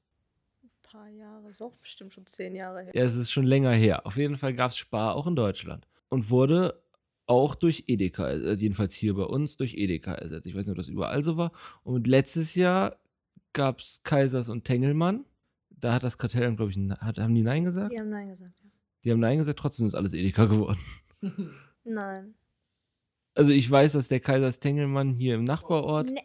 Ein paar Jahre, ist auch bestimmt schon zehn Jahre her. Ja, es ist schon länger her. Auf jeden Fall gab es Spar auch in Deutschland. Und wurde auch durch Edeka, also jedenfalls hier bei uns, durch Edeka ersetzt. Ich weiß nicht, ob das überall so war. Und letztes Jahr gab es Kaisers und Tengelmann. Da hat das Kartell, glaube ich, hat, haben die Nein gesagt? Die haben Nein gesagt, ja. Die haben Nein gesagt, trotzdem ist alles Edeka geworden. Nein. Also ich weiß, dass der Kaisers Tengelmann hier im Nachbarort, Ne,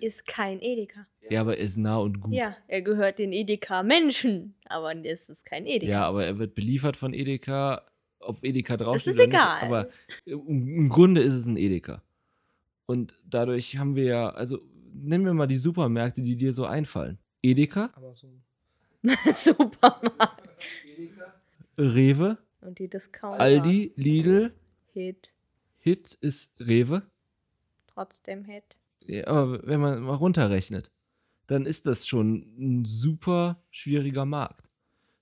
ist kein Edeka. ja, aber er ist nah und gut. Ja, er gehört den Edeka-Menschen, aber es ist kein Edeka. Ja, aber er wird beliefert von Edeka, ob Edeka draufsteht ist oder egal. nicht. Aber im Grunde ist es ein Edeka. Und dadurch haben wir ja, also nennen wir mal die Supermärkte, die dir so einfallen. Edeka, Amazon. Supermarkt. Rewe, Und die Discounter. Aldi, Lidl, Hit. Hit ist Rewe. Trotzdem Hit. Ja, aber wenn man mal runterrechnet, dann ist das schon ein super schwieriger Markt.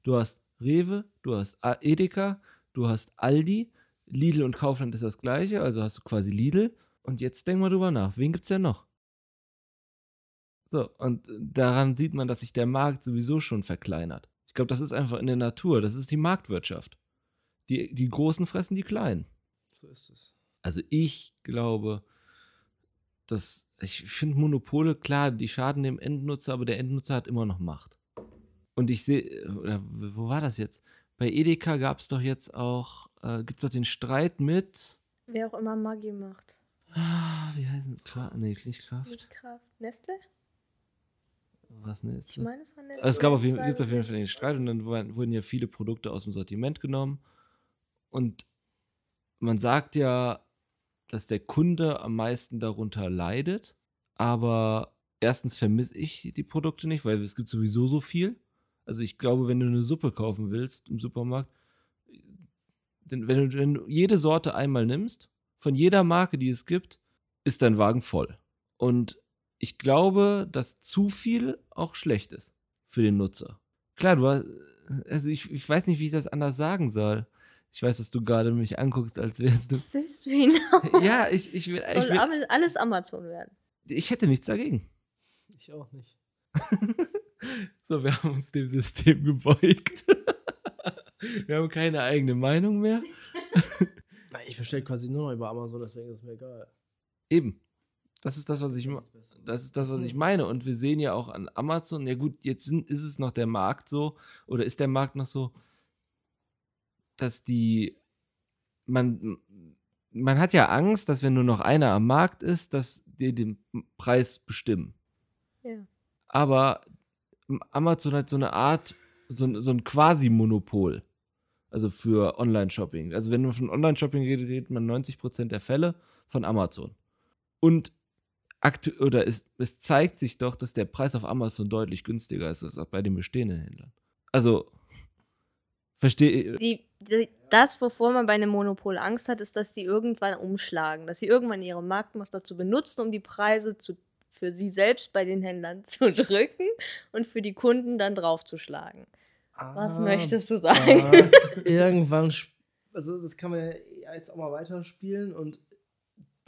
Du hast Rewe, du hast Edeka, du hast Aldi, Lidl und Kaufland ist das gleiche, also hast du quasi Lidl. Und jetzt denk mal drüber nach, wen gibt's denn noch? So, und daran sieht man, dass sich der Markt sowieso schon verkleinert. Ich glaube, das ist einfach in der Natur, das ist die Marktwirtschaft. Die, die Großen fressen die Kleinen. So ist es. Also ich glaube, dass ich finde Monopole, klar, die schaden dem Endnutzer, aber der Endnutzer hat immer noch Macht. Und ich sehe, wo war das jetzt? Bei Edeka gab es doch jetzt auch, äh, gibt es doch den Streit mit, Wer auch immer Maggi macht. ah, wie heißen Kraft? Nee, nicht Kraft. Kraft. Nestle? Was ne? Ich meine, es war Nestle. Also es gab auf jeden, gibt's auf jeden. Fall den Streit und dann wurden wurden ja viele Produkte aus dem Sortiment genommen. Und man sagt ja, dass der Kunde am meisten darunter leidet. Aber erstens vermisse ich die Produkte nicht, weil es gibt sowieso so viel. Also ich glaube, wenn du eine Suppe kaufen willst im Supermarkt, wenn du, wenn du jede Sorte einmal nimmst, von jeder Marke, die es gibt, ist dein Wagen voll. Und ich glaube, dass zu viel auch schlecht ist für den Nutzer. Klar, du hast, also ich, ich weiß nicht, wie ich das anders sagen soll. Ich weiß, dass du gerade mich anguckst, als wärst du. Willst du hinaus? Ja, ich, ich will, ich Soll will, alles- Amazon werden. ich hätte nichts dagegen. Ich auch nicht. So, wir haben uns dem System gebeugt. wir haben keine eigene Meinung mehr. Ich bestelle quasi nur noch über Amazon, deswegen ist es mir egal. Eben. Das ist das, was ich, das ist das, was ich meine. Und wir sehen ja auch an Amazon, ja gut, jetzt sind, ist es noch der Markt so, oder ist der Markt noch so, dass die, man, man hat ja Angst, dass wenn nur noch einer am Markt ist, dass die den Preis bestimmen. Ja. Aber Amazon hat so eine Art, so, so ein Quasi-Monopol. Also für Online-Shopping. Also wenn man von Online-Shopping redet, redet man 90% der Fälle von Amazon. Und aktu oder es, es zeigt sich doch, dass der Preis auf Amazon deutlich günstiger ist als auch bei den bestehenden Händlern. Also, verstehe. Die, das, wovor man bei einem Monopol Angst hat, ist, dass die irgendwann umschlagen, dass sie irgendwann ihre Marktmacht dazu benutzen, um die Preise zu, für sie selbst bei den Händlern zu drücken und für die Kunden dann draufzuschlagen. Was Ah, möchtest du sagen? ah, irgendwann, also das kann man ja jetzt auch mal weiterspielen und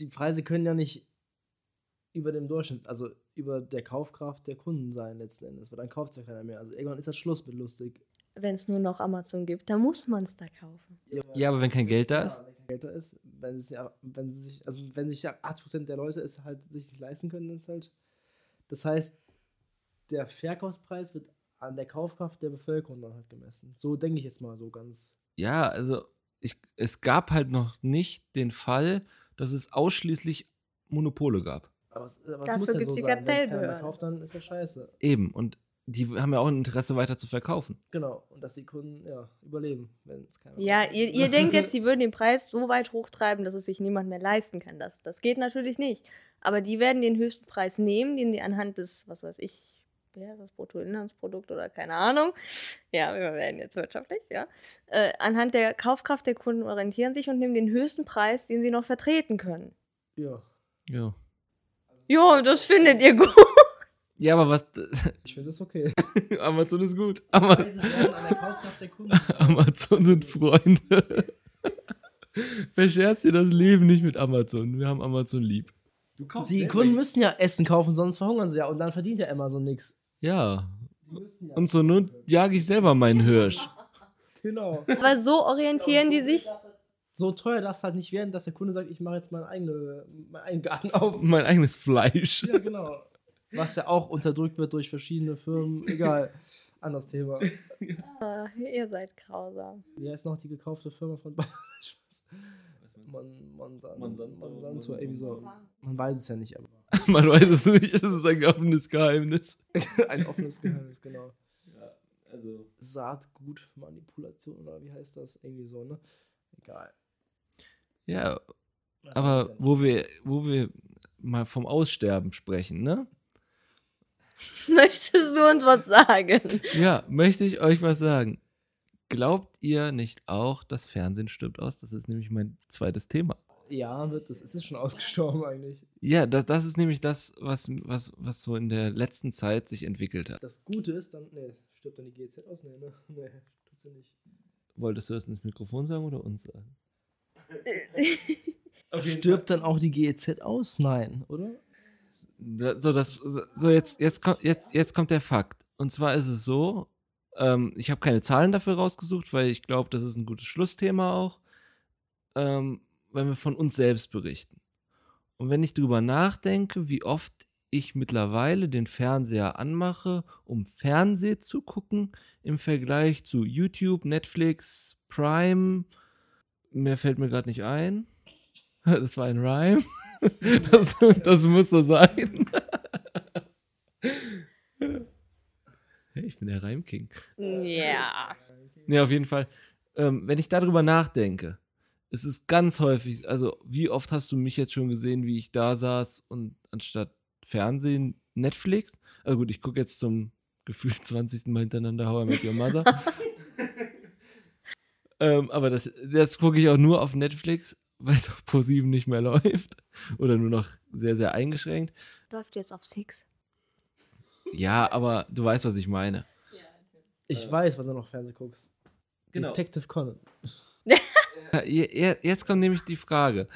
die Preise können ja nicht über dem Durchschnitt, also über der Kaufkraft der Kunden sein letzten Endes, weil dann kauft es ja keiner mehr. Also irgendwann ist das Schluss mit lustig. Wenn es nur noch Amazon gibt, dann muss man es da kaufen. Ja, aber wenn kein Geld da ist? Ja, wenn kein Geld da ist, wenn es ja, wenn sie sich, also wenn sich ja 80% der Leute es halt sich nicht leisten können, dann ist halt. Das heißt, der Verkaufspreis wird an der Kaufkraft der Bevölkerung dann halt gemessen. So denke ich jetzt mal so ganz. Ja, also ich, es gab halt noch nicht den Fall, dass es ausschließlich Monopole gab. Aber es, aber es Dafür muss ja so die sein. Wenn es keiner mehr kauft, dann ist ja scheiße. Eben. Und die haben ja auch ein Interesse, weiter zu verkaufen. Genau. Und dass die Kunden ja überleben, wenn es keiner Ja, ihr, ihr denkt jetzt, sie würden den Preis so weit hochtreiben, dass es sich niemand mehr leisten kann. Das, das geht natürlich nicht. Aber die werden den höchsten Preis nehmen, den sie anhand des, was weiß ich, heißt das, Bruttoinlandsprodukt oder keine Ahnung. Ja, wir werden jetzt wirtschaftlich, ja. Äh, anhand der Kaufkraft der Kunden orientieren sich und nehmen den höchsten Preis, den sie noch vertreten können. Ja. Ja. Jo, das findet ihr gut. Ja, aber was. Ich finde das okay. Amazon ist gut. Ama Preise werden an der Kaufkraft der Kunden. Amazon sind Freunde. Verscherzt dir das Leben nicht mit Amazon. Wir haben Amazon lieb. Du kaufst Die Kunden müssen ja Essen kaufen, sonst verhungern sie ja. Und dann verdient ja Amazon nichts. Ja. Die müssen ja. Und so nun jage ich selber meinen Hirsch. Genau. Aber so orientieren die sich. So teuer darf es halt nicht werden, dass der Kunde sagt, ich mache jetzt meinen eigene, meinen eigenen Garten auf. Mein eigenes Fleisch. Ja, genau. Was ja auch unterdrückt wird durch verschiedene Firmen. Egal. Anderes Thema. Ah, ihr seid grausam. Wie heißt noch die gekaufte Firma von Bayern? Monsanto. Monsanto, Monsanto, irgendwie so. Man weiß es ja nicht, aber Man weiß es nicht. Es ist ein offenes Geheimnis. ein offenes Geheimnis, genau. Ja, also, Saatgutmanipulation oder wie heißt das? Irgendwie so, ne? Egal. Ja, aber wo wir, wo wir mal vom Aussterben sprechen, ne? Möchtest du uns was sagen? Ja, möchte ich euch was sagen. Glaubt ihr nicht auch, das Fernsehen stirbt aus? Das ist nämlich mein zweites Thema. Ja, wird es. Es ist schon ausgestorben eigentlich. Ja, das, das ist nämlich das, was, was, was so in der letzten Zeit sich entwickelt hat. Das Gute ist dann. Nee, stirbt dann die GZ aus? Nee, ne? Nee, tut sie nicht. Wolltest du das ins Mikrofon sagen oder uns sagen? Stirbt dann auch die GEZ aus? Nein, oder? So, das, so jetzt, jetzt, kommt, jetzt, jetzt kommt der Fakt. Und zwar ist es so, ähm, ich habe keine Zahlen dafür rausgesucht, weil ich glaube, das ist ein gutes Schlussthema auch, ähm, wenn wir von uns selbst berichten. Und wenn ich drüber nachdenke, wie oft ich mittlerweile den Fernseher anmache, um Fernseh zu gucken, im Vergleich zu YouTube, Netflix, Prime, mehr fällt mir gerade nicht ein. Das war ein Rhyme. Das, das muss so sein. Hey, ich bin der Reimking. ja. Nee, auf jeden Fall. Ähm, wenn ich darüber nachdenke, es ist ganz häufig, also wie oft hast du mich jetzt schon gesehen, wie ich da saß und anstatt Fernsehen Netflix, also gut, ich gucke jetzt zum gefühlt 20. Mal hintereinander How I Met Your Mother. ähm, aber das, das gucke ich auch nur auf Netflix, weil es auf Pro7 nicht mehr läuft. Oder nur noch sehr, sehr eingeschränkt. Läuft jetzt auf Six. Ja, aber du weißt, was ich meine. Ich weiß, was du noch Fernsehen guckst. Genau. Detective Conan. Jetzt kommt nämlich die Frage.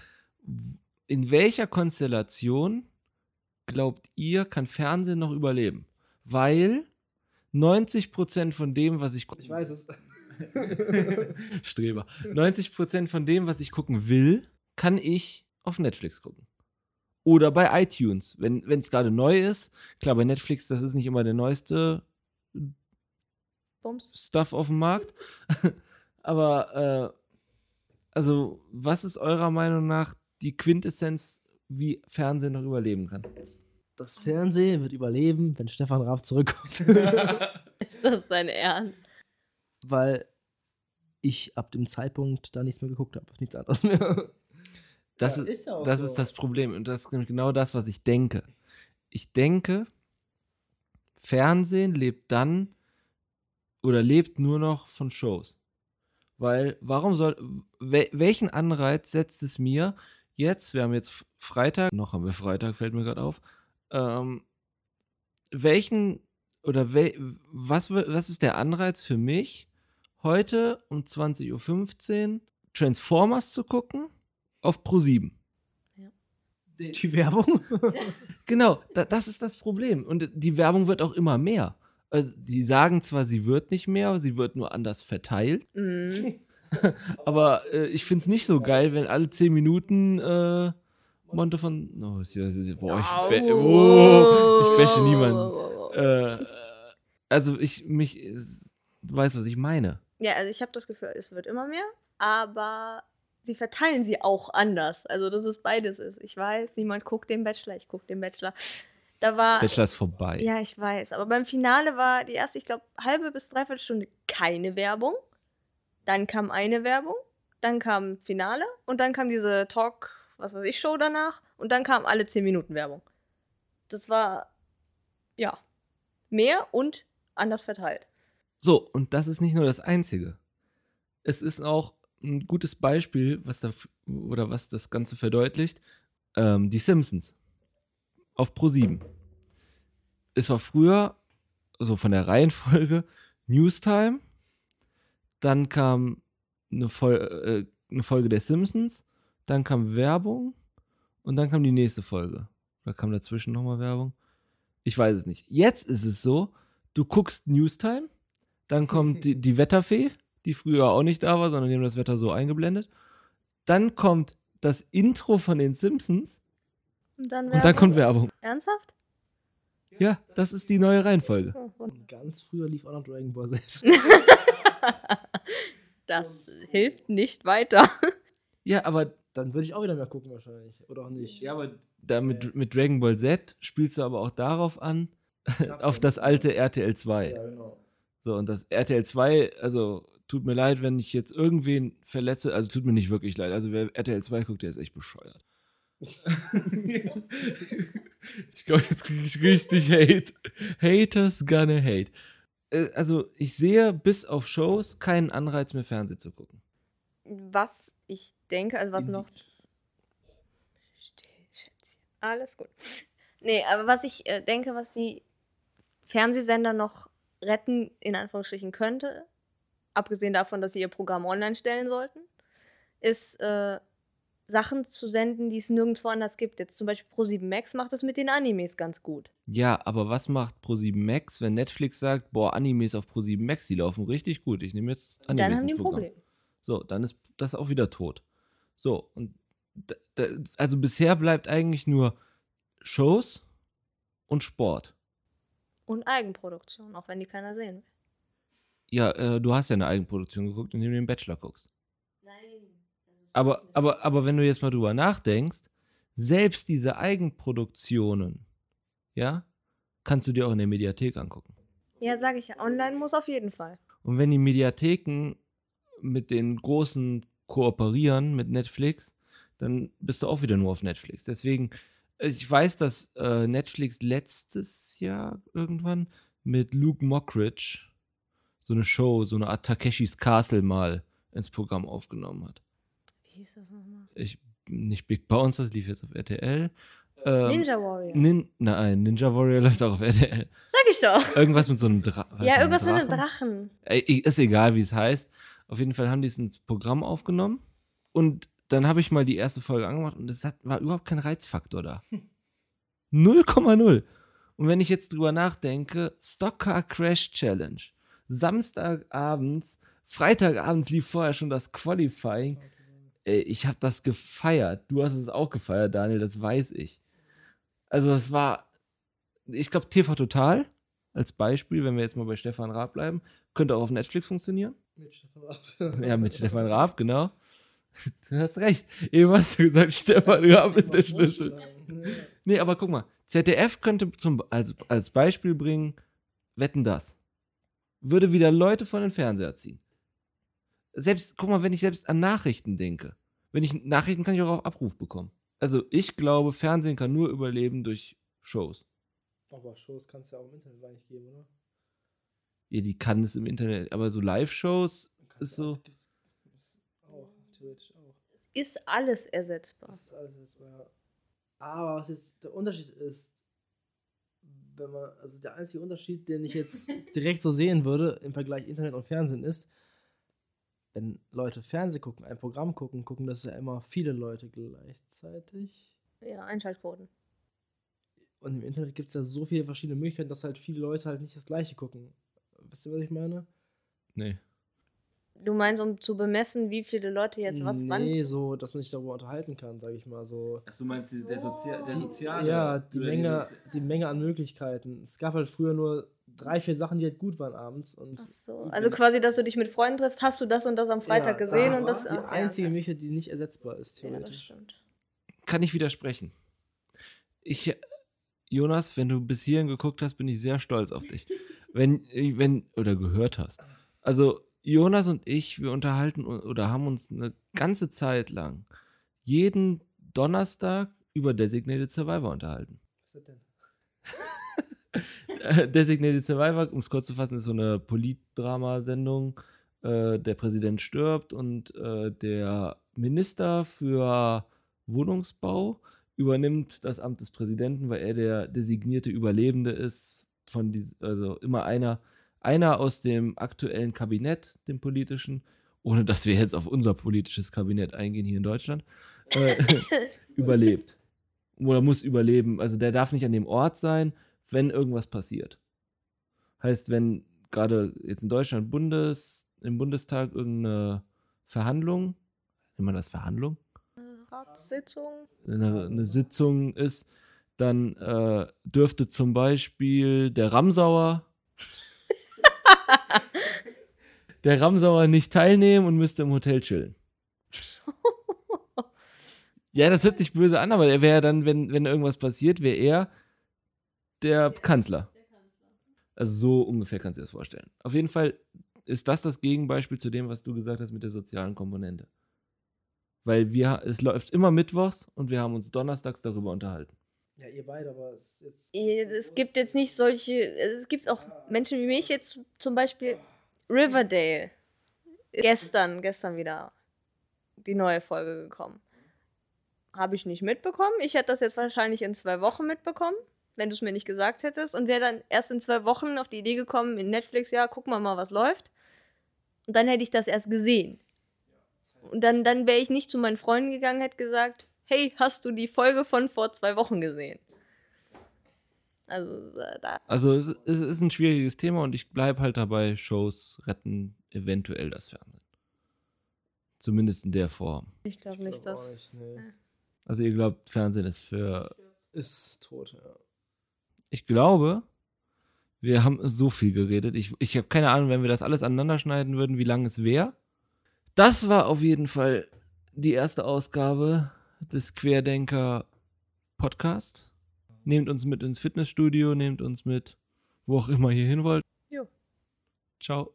In welcher Konstellation glaubt ihr, kann Fernsehen noch überleben? Weil 90% von dem, was ich gucke, Ich weiß es. Streber, 90% von dem, was ich gucken will, kann ich auf Netflix gucken. Oder bei iTunes, wenn es gerade neu ist. Klar, bei Netflix, das ist nicht immer der neueste Bums. Stuff auf dem Markt. Aber, äh, also, was ist eurer Meinung nach die Quintessenz, wie Fernsehen noch überleben kann? Das Fernsehen wird überleben, wenn Stefan Raff zurückkommt. Ist das dein Ernst? Weil ich ab dem Zeitpunkt da nichts mehr geguckt habe. Nichts anderes mehr. Das, Ja, ist, ist das so. ist das Problem. Und das ist nämlich genau das, was ich denke. Ich denke, Fernsehen lebt dann oder lebt nur noch von Shows. Weil, warum soll, wel, welchen Anreiz setzt es mir jetzt, wir haben jetzt Freitag, noch haben wir Freitag, fällt mir gerade auf, ähm, welchen oder was, was ist der Anreiz für mich, heute um 20.15 Uhr Transformers zu gucken auf Pro7? Die Werbung? Genau, da, das ist das Problem. Und die Werbung wird auch immer mehr. Also, sie sagen zwar, sie wird nicht mehr, sie wird nur anders verteilt. Mhm. Aber äh, ich finde es nicht so geil, wenn alle 10 Minuten äh, Monte von. Oh, boah, ich, be oh, ich bashe niemanden. Äh, also ich mich. Du weißt, was ich meine. Ja, also ich habe das Gefühl, es wird immer mehr, aber sie verteilen sie auch anders. Also dass es beides ist. Ich weiß, niemand guckt den Bachelor, ich gucke den Bachelor. Da war. Bachelor ist vorbei. Ja, ich weiß. Aber beim Finale war die erste, ich glaube, halbe bis dreiviertel Stunde keine Werbung. Dann kam eine Werbung, dann kam Finale und dann kam diese Talk, was weiß ich, Show danach und dann kam alle 10 Minuten Werbung. Das war, ja, mehr und anders verteilt. So, und das ist nicht nur das Einzige. Es ist auch ein gutes Beispiel, was da oder was das Ganze verdeutlicht. Ähm, die Simpsons auf Pro 7. Es war früher, so von der Reihenfolge, Newstime, dann kam eine, Fol äh, eine Folge der Simpsons, dann kam Werbung und dann kam die nächste Folge. Oder kam dazwischen nochmal Werbung? Ich weiß es nicht. Jetzt ist es so, du guckst Newstime, dann kommt die, die Wetterfee, die früher auch nicht da war, sondern die haben das Wetter so eingeblendet. Dann kommt das Intro von den Simpsons Und dann, und dann kommt Werbung. Ernsthaft? Ja, das ist die neue Reihenfolge. Oh, Und ganz früher lief auch noch Dragon Ball Z. das hilft nicht weiter. Ja, aber Dann würde ich auch wieder mehr gucken wahrscheinlich. Oder auch nicht. aber da mit, mit Dragon Ball Z spielst du aber auch darauf an, auf das alte RTL 2. Ja, genau. So, und das RTL 2, also tut mir leid, wenn ich jetzt irgendwen verletze, also tut mir nicht wirklich leid. Also wer RTL 2 guckt, der ist echt bescheuert. ich glaube, jetzt kriege ich richtig Hate. Haters gonna hate. Äh, Also ich sehe bis auf Shows keinen Anreiz mehr Fernsehen zu gucken. Was ich denke, also was noch. Alles gut. Nee, aber was ich äh, denke, was die Fernsehsender noch retten, in Anführungsstrichen könnte, abgesehen davon, dass sie ihr Programm online stellen sollten, ist äh, Sachen zu senden, die es nirgendwo anders gibt. Jetzt zum Beispiel Pro7 Max macht das mit den Animes ganz gut. Ja, aber was macht Pro7 Max, wenn Netflix sagt, boah, Animes auf Pro7 Max, die laufen richtig gut. Ich nehme jetzt Animes dann haben die ein. Problem. So, dann ist das auch wieder tot. So, und also bisher bleibt eigentlich nur Shows und Sport. Und Eigenproduktion, auch wenn die keiner sehen will. Ja, äh, du hast ja eine Eigenproduktion geguckt, indem du den Bachelor guckst. Nein. Aber, aber, aber wenn du jetzt mal drüber nachdenkst, selbst diese Eigenproduktionen, ja, kannst du dir auch in der Mediathek angucken. Ja, sage ich ja. Online muss auf jeden Fall. Und wenn die Mediatheken mit den großen kooperieren, mit Netflix, dann bist du auch wieder nur auf Netflix. Deswegen, ich weiß, dass äh, Netflix letztes Jahr irgendwann mit Luke Mockridge so eine Show, so eine Art Takeshis Castle mal ins Programm aufgenommen hat. Wie hieß das nochmal? Ich, nicht Big Bounce, das lief jetzt auf RTL. Ähm, Ninja Warrior. Nin Nein, Ninja Warrior läuft auch auf RTL. Sag ich doch. Irgendwas mit so einem Drachen. Ja, irgendwas mit einem Drachen. Ist egal, wie es heißt. Auf jeden Fall haben die es ins Programm aufgenommen. Und dann habe ich mal die erste Folge angemacht und es war überhaupt kein Reizfaktor da. 0,0. Und wenn ich jetzt drüber nachdenke, Stockcar Crash Challenge. Samstagabends, Freitagabends lief vorher schon das Qualifying. Ey, ich habe das gefeiert. Du hast es auch gefeiert, Daniel, das weiß ich. Also es war, ich glaube, TV Total als Beispiel, wenn wir jetzt mal bei Stefan Raab bleiben, könnte auch auf Netflix funktionieren. Mit Stefan Raab. Ja, mit Stefan Raab, genau. Du hast recht. Eben hast du gesagt, Stefan Raab ist der Schlüssel. Nee, aber guck mal, ZDF könnte zum, als, als Beispiel bringen, wetten das. Würde wieder Leute von den Fernseher ziehen. Selbst, guck mal, wenn ich selbst an Nachrichten denke. Wenn ich Nachrichten kann ich auch auf Abruf bekommen. Also ich glaube, Fernsehen kann nur überleben durch Shows. Aber Shows kannst du ja auch im Internet eigentlich geben, oder? Ja, die kann es im Internet, aber so Live-Shows ist so. gibt's- theoretisch auch. Ist alles ersetzbar. Das ist alles jetzt mal. Aber was jetzt der Unterschied ist, wenn man, also der einzige Unterschied, den ich jetzt direkt so sehen würde im Vergleich Internet und Fernsehen ist, wenn Leute Fernsehen gucken, ein Programm gucken, gucken das ja immer viele Leute gleichzeitig. Ja, Einschaltquoten. Und im Internet gibt es ja so viele verschiedene Möglichkeiten, dass halt viele Leute halt nicht das gleiche gucken. Wisst ihr, was ich meine? Nee. Du meinst, um zu bemessen, wie viele Leute jetzt was wann. Nee, so, dass man sich darüber unterhalten kann, sag ich mal. So. Ach, du meinst die, der, Sozia der Die- soziale? Ja, die Menge, Sozi- die Menge an Möglichkeiten. Es gab halt früher nur drei, vier Sachen, die halt gut waren abends. Und Ach so. Also quasi, dass du dich mit Freunden triffst, hast du das und das am Freitag Ja, gesehen das und das. ist die ah, ja, einzige okay. Möglichkeit, die nicht ersetzbar ist, Ja, das theoretisch. stimmt. Kann ich widersprechen. Ich, Jonas, wenn du bis hierhin geguckt hast, bin ich sehr stolz auf dich. Wenn, wenn, oder gehört hast. Also, Jonas und ich, wir unterhalten un- oder haben uns eine ganze Zeit lang jeden Donnerstag über Designated Survivor unterhalten. Was ist denn? Designated Survivor, um es kurz zu fassen, ist so eine Politdrama-Sendung. Äh, der Präsident stirbt und äh, der Minister für Wohnungsbau übernimmt das Amt des Präsidenten, weil er der designierte Überlebende ist von dies, also immer einer, einer aus dem aktuellen Kabinett, dem politischen, ohne dass wir jetzt auf unser politisches Kabinett eingehen hier in Deutschland, äh, überlebt. Oder muss überleben. Also der darf nicht an dem Ort sein, wenn irgendwas passiert. Heißt, wenn gerade jetzt in Deutschland Bundes, im Bundestag irgendeine Verhandlung, nennt man das Verhandlung? Ratssitzung. Eine, eine Sitzung ist, dann äh, dürfte zum Beispiel der Ramsauer der Ramsauer nicht teilnehmen und müsste im Hotel chillen. Ja, das hört sich böse an, aber er wäre dann, wenn, wenn irgendwas passiert, wäre er der Kanzler. Also so ungefähr kannst du dir das vorstellen. Auf jeden Fall ist das das Gegenbeispiel zu dem, was du gesagt hast mit der sozialen Komponente. Weil wir, es läuft immer mittwochs und wir haben uns donnerstags darüber unterhalten. Ja, ihr beide, aber es ist jetzt. Es gibt jetzt nicht solche. Es gibt auch Menschen wie mich jetzt zum Beispiel Riverdale. Gestern, gestern wieder die neue Folge gekommen. Habe ich nicht mitbekommen. Ich hätte das jetzt wahrscheinlich in zwei Wochen mitbekommen, wenn du es mir nicht gesagt hättest. Und wäre dann erst in zwei Wochen auf die Idee gekommen, in Netflix, ja, gucken wir mal, was läuft. Und dann hätte ich das erst gesehen. Und dann, dann wäre ich nicht zu meinen Freunden gegangen, hätte gesagt, hey, hast du die Folge von vor zwei Wochen gesehen? Also äh, da. Also es, es ist ein schwieriges Thema und ich bleibe halt dabei, Shows retten eventuell das Fernsehen. Zumindest in der Form. Ich glaube nicht, glaub auch dass. nicht, nee. Also ihr glaubt, Fernsehen ist für... Ist tot, ja. Ich glaube, wir haben so viel geredet. Ich, ich habe keine Ahnung, wenn wir das alles aneinander schneiden würden, wie lang es wäre. Das war auf jeden Fall die erste Ausgabe des Querdenker Podcast. Nehmt uns mit ins Fitnessstudio, nehmt uns mit, wo auch immer ihr hin wollt. Jo. Ciao.